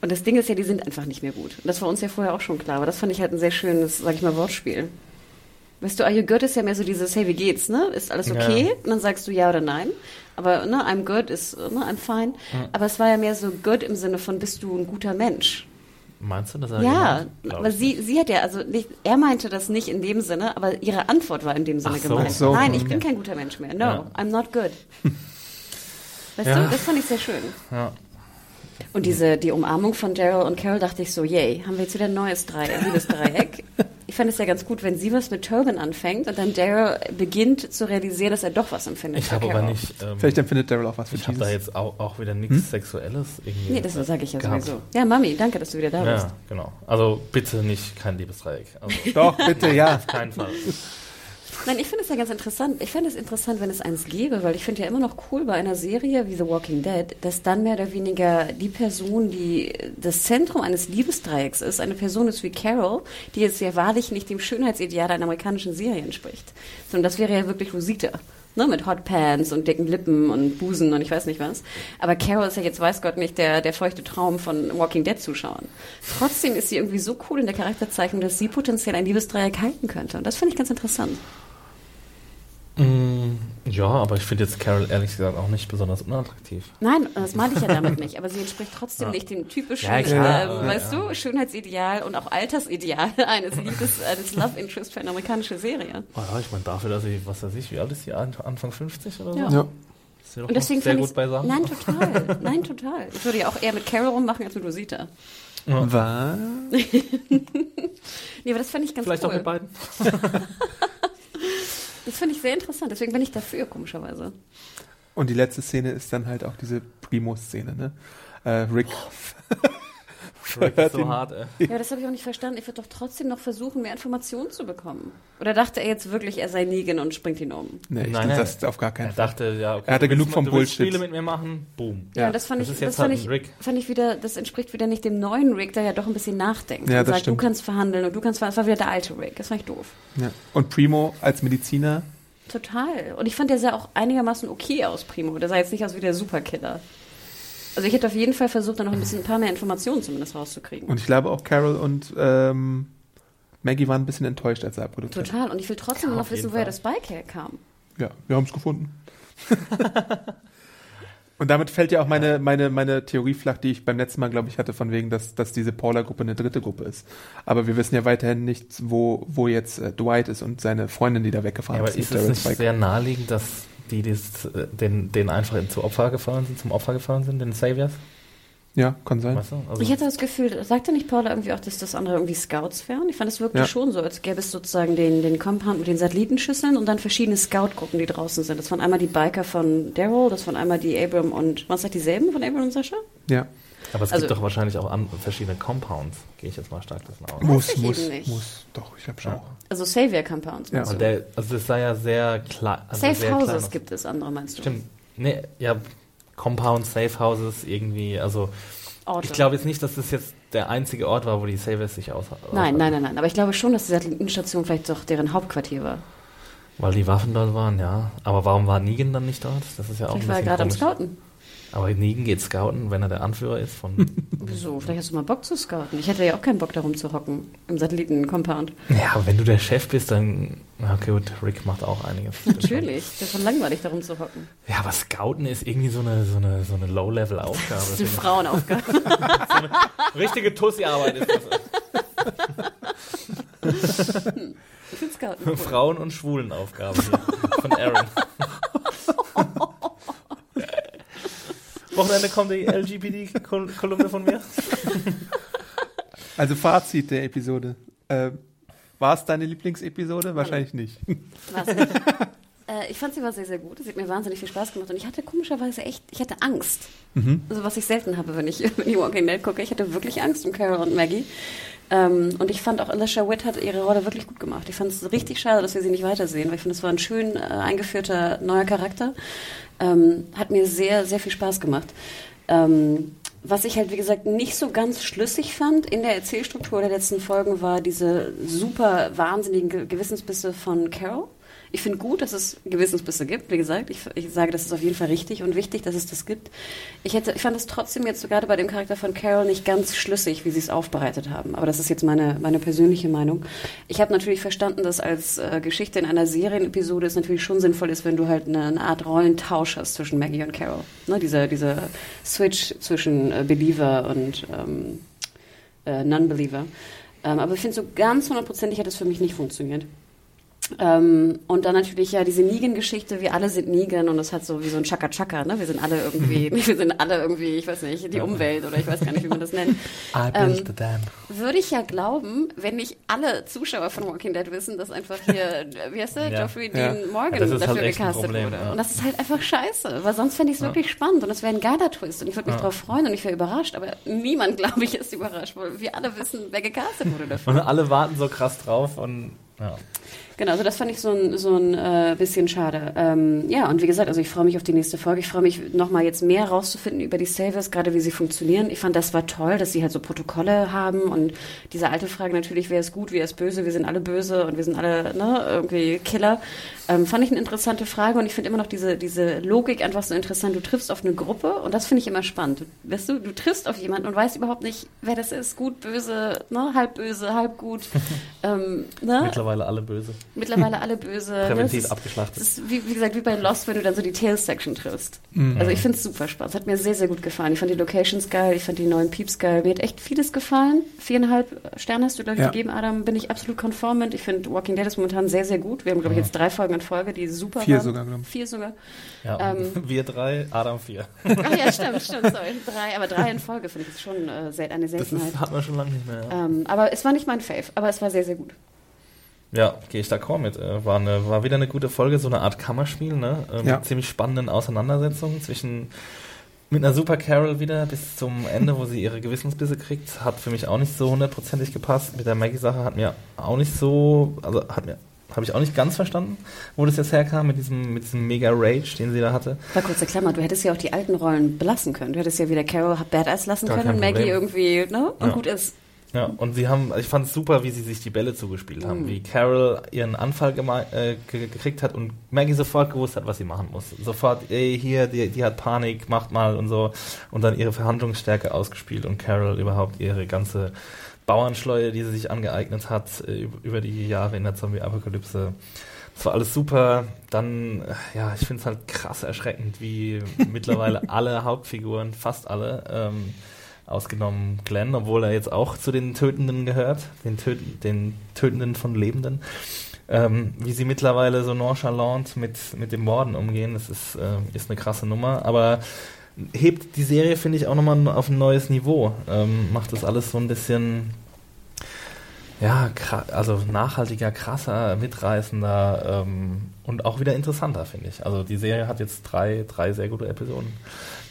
Und das Ding ist ja, die sind einfach nicht mehr gut. Und das war uns ja vorher auch schon klar. Aber das fand ich halt ein sehr schönes, sag ich mal, Wortspiel. Weißt du, Are you good ist ja mehr so dieses, hey, wie geht's, ne? Ist alles okay? Ja. Und dann sagst du ja oder nein. Aber, ne, I'm good ist, ne, I'm fine. Aber es war ja mehr so good im Sinne von, bist du ein guter Mensch? Meinst du das? er Ja, aber sie, nicht. sie hat ja, also nicht, er meinte das nicht in dem Sinne, aber ihre Antwort war in dem Sinne so. gemeint. So, Nein, ich bin kein guter Mensch mehr. No, Ja. I'm not good. Weißt Ja. du, das fand ich sehr schön. Ja. Und diese, die Umarmung von Daryl und Carol dachte ich so, yay, haben wir jetzt wieder ein neues Dreieck, Liebesdreieck. Ich fand es ja ganz gut, wenn sie was mit Tobin anfängt und dann Daryl beginnt zu realisieren, dass er doch was empfindet Ich habe aber nicht. Ähm, Vielleicht empfindet Daryl auch was für ich habe da jetzt auch, auch wieder nichts Sexuelles irgendwie. Nee, das sage ich ja gehabt. sowieso. Ja, Mami, danke, dass du wieder da bist. Ja, genau. Also bitte nicht kein Liebesdreieck. Also Doch, bitte, ja. auf keinen Fall. Nein, ich finde es ja ganz interessant. Ich fände es interessant, wenn es eins gäbe, weil ich finde ja immer noch cool bei einer Serie wie The Walking Dead, dass dann mehr oder weniger die Person, die das Zentrum eines Liebesdreiecks ist, eine Person ist wie Carol, die jetzt ja wahrlich nicht dem Schönheitsideal einer amerikanischen Serie entspricht. Sondern das wäre ja wirklich Rosita. Ne, mit Hotpants und dicken Lippen und Busen und ich weiß nicht was. Aber Carol ist ja jetzt, weiß Gott nicht, der, der feuchte Traum von Walking Dead-Zuschauern. Trotzdem ist sie irgendwie so cool in der Charakterzeichnung, dass sie potenziell ein Liebesdreieck halten könnte. Und das finde ich ganz interessant. Mm, ja, aber ich finde jetzt Carol ehrlich gesagt auch nicht besonders unattraktiv. Nein, das meine ich ja damit nicht, aber sie entspricht trotzdem Ja. nicht dem typischen, Ja, klar, ähm, aber- weißt du, Schönheitsideal und auch Altersideal eines Liebes, eines Love Interest für eine amerikanische Serie. Oh ja, ich meine, dafür, dass sie, was weiß ich, wie alt ist sie? An- Anfang 50 oder so? Ja. Ja. Ist sie doch Und deswegen sehr gut beisammen. Nein, total. Nein, total. Ich würde ja auch eher mit Carol rummachen als mit Rosita. Was? Nee, aber das fand ich ganz Vielleicht cool. auch mit beiden. Das finde ich sehr interessant, deswegen bin ich dafür, komischerweise. Und die letzte Szene ist dann halt auch diese Primo-Szene, ne? Äh, Rick. Rick ist ihn- so hart, ey. Ja, das habe ich auch nicht verstanden. Ich würde doch trotzdem noch versuchen, mehr Informationen zu bekommen. Oder dachte er jetzt wirklich, er sei Negan und springt ihn um? Nee, ich Nein, nein, das auf gar keinen Er Fall. dachte, ja, okay. Er hatte genug vom mal- du willst Bullshit. Spiele mit mir machen, boom. Ja, Ja, das fand das ich, ist das jetzt fand halt ich, ein Rick. fand ich wieder, das entspricht wieder nicht dem neuen Rick, der ja doch ein bisschen nachdenkt. Ja, und das sagt, stimmt. du kannst verhandeln und du kannst verhandeln. Das war wieder der alte Rick. Das fand ich doof. Ja. Und Primo als Mediziner. Total. Und ich fand, der sah auch einigermaßen okay aus, Primo. Der sah jetzt nicht aus wie der Superkiller. Also ich hätte auf jeden Fall versucht, da noch ein bisschen ein paar mehr Informationen zumindest rauszukriegen. Und ich glaube auch Carol und ähm, Maggie waren ein bisschen enttäuscht, als er abproduziert hat. Total. Und ich will trotzdem Ja, noch wissen, woher das Bike herkam. Ja, wir haben es gefunden. und damit fällt ja auch meine, meine, meine Theorie flach, die ich beim letzten Mal, glaube ich, hatte, von wegen, dass, dass diese Paula-Gruppe eine dritte Gruppe ist. Aber wir wissen ja weiterhin nicht, wo, wo jetzt äh, Dwight ist und seine Freundin, die da weggefahren Ja, aber ist. ist mit es nicht Bike. sehr naheliegend, dass die das, äh, den, den einfach in- zu Opfer gefallen sind, zum Opfer gefallen sind, den Saviors? Ja, kann sein. Weißt du? Also, Ich hatte das Gefühl, sagte nicht Paula irgendwie auch, dass das andere irgendwie Scouts wären? Ich fand, es wirkte Ja. schon so, als gäbe es sozusagen den, den Compound mit den Satellitenschüsseln und dann verschiedene Scout-Gruppen, die draußen sind. Das waren einmal die Biker von Daryl, das waren einmal die Abram und, was sagt dieselben von Abram und Sascha? Ja. Aber es also- gibt doch wahrscheinlich auch verschiedene Compounds, gehe ich jetzt mal stark davon aus. Muss, ich muss, nicht. muss. Doch, ich glaube schon. Ja. Also Savior-Compounds. Ja. meinst Und der, also das sei ja sehr klar. Also Safe sehr klein Houses aus. gibt es, andere meinst du? Stimmt. Nee, ja, Compounds, Safe Houses, irgendwie, also Orte. ich glaube jetzt nicht, dass das jetzt der einzige Ort war, wo die Saviors sich aus. Nein, nein, nein, nein. Aber ich glaube schon, dass die Satellitenstation vielleicht doch deren Hauptquartier war. Weil die Waffen dort waren, ja. Aber warum war Negan dann nicht dort? Das ist ja auch Vielleicht ein war er gerade am. Scouten. Aber Negan geht scouten, wenn er der Anführer ist von. Wieso? Vielleicht hast du mal Bock zu scouten. Ich hätte ja auch keinen Bock darum zu hocken im Satelliten-Compound. ja, aber wenn du der Chef bist, dann. Okay, gut, Rick macht auch einiges. Natürlich. Das ist schon langweilig, darum zu hocken. Ja, aber Scouten ist irgendwie so eine, so eine, so eine Low-Level-Aufgabe. Das ist eine Frauenaufgabe. ich. Richtige Tussi-Arbeit ist das. Ich Scouten cool. Frauen- und Schwulenaufgabe hier von Aaron. Wochenende kommt die LGBT-Kolumne von mir. Also Fazit der Episode. Äh, war es deine Lieblingsepisode? Wahrscheinlich nicht. Nicht. Äh, ich fand sie war sehr, sehr gut. Es hat mir wahnsinnig viel Spaß gemacht. Und ich hatte komischerweise echt, ich hatte Angst. Also was ich selten habe, wenn ich, wenn ich Walking Dead gucke. Ich hatte wirklich Angst um Carol und Maggie. Ähm, und ich fand auch Alicia Witt hat ihre Rolle wirklich gut gemacht. Ich fand es richtig schade, dass wir sie nicht weitersehen, weil ich finde, es war ein schön äh, eingeführter neuer Charakter. Ähm, hat mir sehr, sehr viel Spaß gemacht. Ähm, was ich halt, wie gesagt, nicht so ganz schlüssig fand in der Erzählstruktur der letzten Folgen, war diese super wahnsinnigen Ge Gewissensbisse von Carol. Ich finde gut, dass es Gewissensbisse gibt. Wie gesagt, ich, ich sage, das ist auf jeden Fall richtig und wichtig, dass es das gibt. Ich, hätte, ich fand es trotzdem jetzt so gerade bei dem Charakter von Carol nicht ganz schlüssig, wie sie es aufbereitet haben. Aber das ist jetzt meine, meine persönliche Meinung. Ich habe natürlich verstanden, dass als äh, Geschichte in einer Serienepisode es natürlich schon sinnvoll ist, wenn du halt eine, eine Art Rollentausch hast zwischen Maggie und Carol. Ne, dieser, dieser Switch zwischen äh, Believer und ähm, äh, Non-Believer. Ähm, aber ich finde, so ganz hundertprozentig hat es für mich nicht funktioniert. Ähm, und dann natürlich ja diese Negan-Geschichte, wir alle sind Negan und das hat so wie so ein Chaka-Chaka, ne? Wir sind alle irgendwie, wir sind alle irgendwie, ich weiß nicht, die Umwelt oder ich weiß gar nicht, wie man das nennt. I Ähm, the dam. Würde ich ja glauben, wenn nicht alle Zuschauer von Walking Dead wissen, dass einfach hier, wie heißt der, Ja. Geoffrey Ja. Dean Morgan Ja, dafür halt gecastet Problem, wurde. Und das ist halt einfach scheiße, weil sonst fände ich es wirklich spannend und es wäre ein geiler Twist und ich würde mich drauf freuen und ich wäre überrascht, aber niemand, glaube ich, ist überrascht, weil wir alle wissen, wer gecastet wurde dafür. Und alle warten so krass drauf und ja. Genau, also das fand ich so ein, so ein äh, bisschen schade. Ähm, ja, und wie gesagt, also ich freue mich auf die nächste Folge. Ich freue mich nochmal jetzt mehr rauszufinden über die Savers, gerade wie sie funktionieren. Ich fand, das war toll, dass sie halt so Protokolle haben und diese alte Frage natürlich, wer ist gut, wer ist böse, wir sind alle böse und wir sind alle ne, irgendwie Killer. Ähm, fand ich eine interessante Frage und ich finde immer noch diese, diese Logik einfach so interessant. Du triffst auf eine Gruppe und das finde ich immer spannend. Du, weißt du, du triffst auf jemanden und weißt überhaupt nicht, wer das ist. Gut, böse, ne, halb böse, halb gut. ähm, ne? Mittlerweile alle böse. Mittlerweile alle böse. ne? Präventiv ist- abgeschlachtet. Es ist wie, wie gesagt wie bei Lost, wenn du dann so die Tales-Section triffst. Mhm. Also ich finde es super spannend. Es hat mir sehr, sehr gut gefallen. Ich fand die Locations geil, ich fand die neuen Peeps geil. Mir hat echt vieles gefallen. Viereinhalb Sterne hast du, glaube ich, Ja. gegeben, Adam. Bin ich absolut konform mit. Ich finde Walking Dead ist momentan sehr, sehr gut. Wir haben, glaube ich, jetzt drei Folgen in Folge, die super Vier waren. sogar, glaube ich. Vier sogar. Ja, Ähm. wir drei, Adam vier. Ach ja, stimmt, stimmt, sorry. Drei, aber drei in Folge finde ich ist schon äh, eine Das Seltenheit. ist, hat man schon lange nicht mehr. Ja, Ähm, aber es war nicht mein Fave, aber es war sehr, sehr gut. Ja gehe ich d'accord mit. Äh, War, eine, war wieder eine gute Folge, so eine Art Kammerspiel, ne? Äh, Ja. Mit ziemlich spannenden Auseinandersetzungen zwischen mit einer Super Carol wieder bis zum Ende, wo sie ihre Gewissensbisse kriegt, hat für mich auch nicht so hundertprozentig gepasst. Mit der Maggie-Sache hat mir auch nicht so, also hat mir, habe ich auch nicht ganz verstanden, wo das jetzt herkam mit diesem, mit diesem mega Rage, den sie da hatte. Mal kurze Klammer, du hättest ja auch die alten Rollen belassen können. Du hättest ja wieder Carol Badass lassen Gar können und Maggie irgendwie, ne? Und Ja. gut ist. Ja, und sie haben, ich fand es super, wie sie sich die Bälle zugespielt haben, wie Carol ihren Anfall äh, ge gekriegt hat und Maggie sofort gewusst hat, was sie machen muss. Sofort, ey, hier, die, die hat Panik, macht mal und so. Und dann ihre Verhandlungsstärke ausgespielt und Carol überhaupt ihre ganze Bauernschleue, die sie sich angeeignet hat äh, üb- über die Jahre in der Zombie-Apokalypse. Das war alles super. Dann, äh, ja, ich finde es halt krass erschreckend, wie mittlerweile alle Hauptfiguren, fast alle, ähm, ausgenommen Glenn, obwohl er jetzt auch zu den Tötenden gehört, den, Töt den Tötenden von Lebenden, ähm, wie sie mittlerweile so nonchalant mit, mit dem Morden umgehen, das ist, äh, ist eine krasse Nummer, aber hebt die Serie, finde ich, auch nochmal auf ein neues Niveau, ähm, macht das alles so ein bisschen, ja, also nachhaltiger, krasser, mitreißender ähm, und auch wieder interessanter, finde ich. Also die Serie hat jetzt drei, drei sehr gute Episoden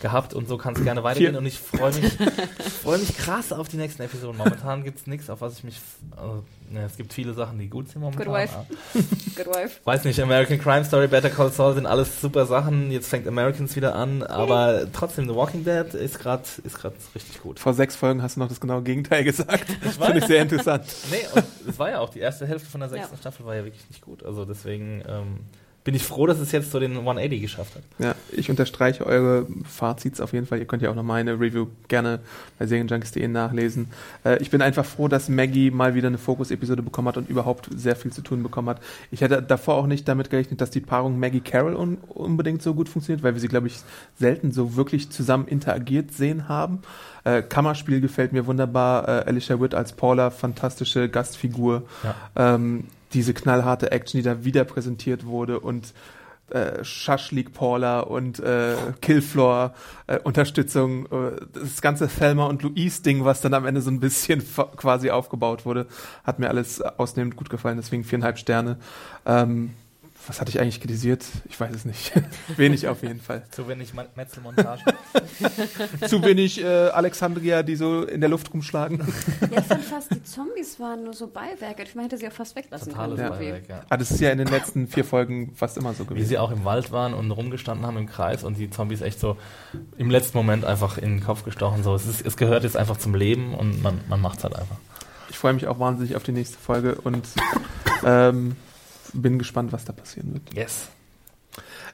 gehabt und so kann es gerne weitergehen Vier. und ich freue mich, freue mich krass auf die nächsten Episoden. Momentan gibt es nichts, auf was ich mich, also, ne, es gibt viele Sachen, die gut sind momentan. Good wife. aber- Good wife. Weiß nicht, American Crime Story, Better Call Saul sind alles super Sachen. Jetzt fängt Americans wieder an, aber trotzdem, The Walking Dead ist gerade ist grad richtig gut. Vor sechs Folgen hast du noch das genaue Gegenteil gesagt. Finde ich sehr interessant. Nee, und es war ja auch die erste Hälfte von der sechsten Ja. Staffel war ja wirklich nicht gut. Also deswegen ähm, bin ich froh, dass es jetzt so den 180 geschafft hat. Ja, ich unterstreiche eure Fazits auf jeden Fall. Ihr könnt ja auch noch meine Review gerne bei serienjunkies.de nachlesen. Äh, ich bin einfach froh, dass Maggie mal wieder eine Fokus-Episode bekommen hat und überhaupt sehr viel zu tun bekommen hat. Ich hätte davor auch nicht damit gerechnet, dass die Paarung Maggie-Carol un unbedingt so gut funktioniert, weil wir sie, glaube ich, selten so wirklich zusammen interagiert sehen haben. Äh, Kammerspiel gefällt mir wunderbar. Äh, Alicia Witt als Paula, fantastische Gastfigur. Ja. Ähm, diese knallharte Action, die da wieder präsentiert wurde und äh, Schaschlik Paula und äh, Killfloor äh, Unterstützung, äh, das ganze Thelma und Louise Ding, was dann am Ende so ein bisschen quasi aufgebaut wurde, hat mir alles ausnehmend gut gefallen, deswegen viereinhalb Sterne. Ähm, was hatte ich eigentlich kritisiert? Ich weiß es nicht. Wenig auf jeden Fall. Zu wenig Metzelmontage. Zu wenig äh, Alexandria, die so in der Luft rumschlagen. Ja, ich fand fast, die Zombies waren nur so Beiwerk. Ich meine, hätte sie auch fast weglassen Totales können. Beiwerk, ja. Ah, das ist ja in den letzten vier Folgen fast immer so Wie gewesen. sie auch im Wald waren und rumgestanden haben im Kreis und die Zombies echt so im letzten Moment einfach in den Kopf gestochen. So, es, ist, es gehört jetzt einfach zum Leben und man, man macht es halt einfach. Ich freue mich auch wahnsinnig auf die nächste Folge und ähm, bin gespannt, was da passieren wird. Yes.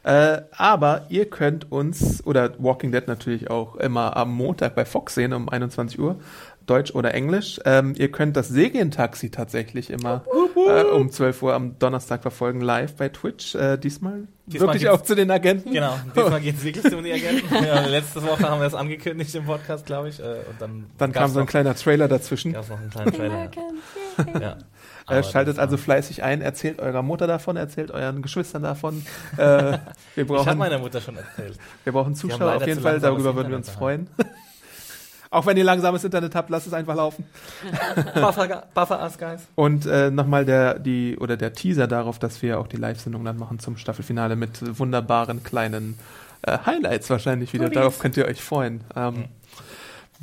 Äh, aber ihr könnt uns, oder Walking Dead natürlich auch immer am Montag bei Fox sehen um 21 Uhr. Deutsch oder Englisch. Ähm, ihr könnt das Serientaxi tatsächlich immer äh, um 12 Uhr am Donnerstag verfolgen, live bei Twitch. Äh, diesmal, Diesmal wirklich auch zu den Agenten. Genau, diesmal geht es wirklich um die Agenten. Ja, letzte Woche haben wir es angekündigt im Podcast, glaube ich. Äh, und dann Dann kam so ein noch, kleiner Trailer dazwischen. gab's noch einen kleinen Trailer. ja. Äh, Aber schaltet das also fleißig ein, erzählt eurer Mutter davon, erzählt euren Geschwistern davon. Äh, wir, Ich habe brauchen, meiner Mutter schon erzählt. wir brauchen Zuschauer auf jeden Fall, darüber würden wir uns freuen. auch wenn ihr langsames Internet habt, lasst es einfach laufen. Buffer, Buffer us, guys. Und äh, nochmal der, die, oder der Teaser darauf, dass wir auch die Live-Sendung dann machen zum Staffelfinale mit wunderbaren kleinen äh, Highlights wahrscheinlich wieder. Darauf könnt ihr euch freuen. Ähm,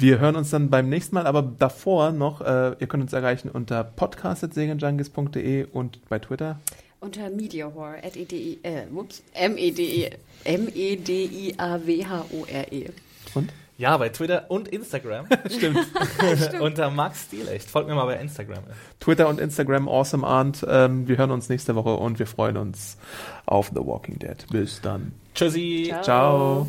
Wir hören uns dann beim nächsten Mal, aber davor noch, äh, ihr könnt uns erreichen unter podcast.segenjunkies.de und bei Twitter. Unter Mediahore, at E-D-I, äh, whoops, M-E-D-I, M-E-D-I-A-W-H-O-R-E. Und? Ja, bei Twitter und Instagram. Stimmt. Unter Max Stilecht. Folgt mir mal bei Instagram. Twitter und Instagram, awesome Arndt. Ähm, wir hören uns nächste Woche und wir freuen uns auf The Walking Dead. Bis dann. Tschüssi. Ciao.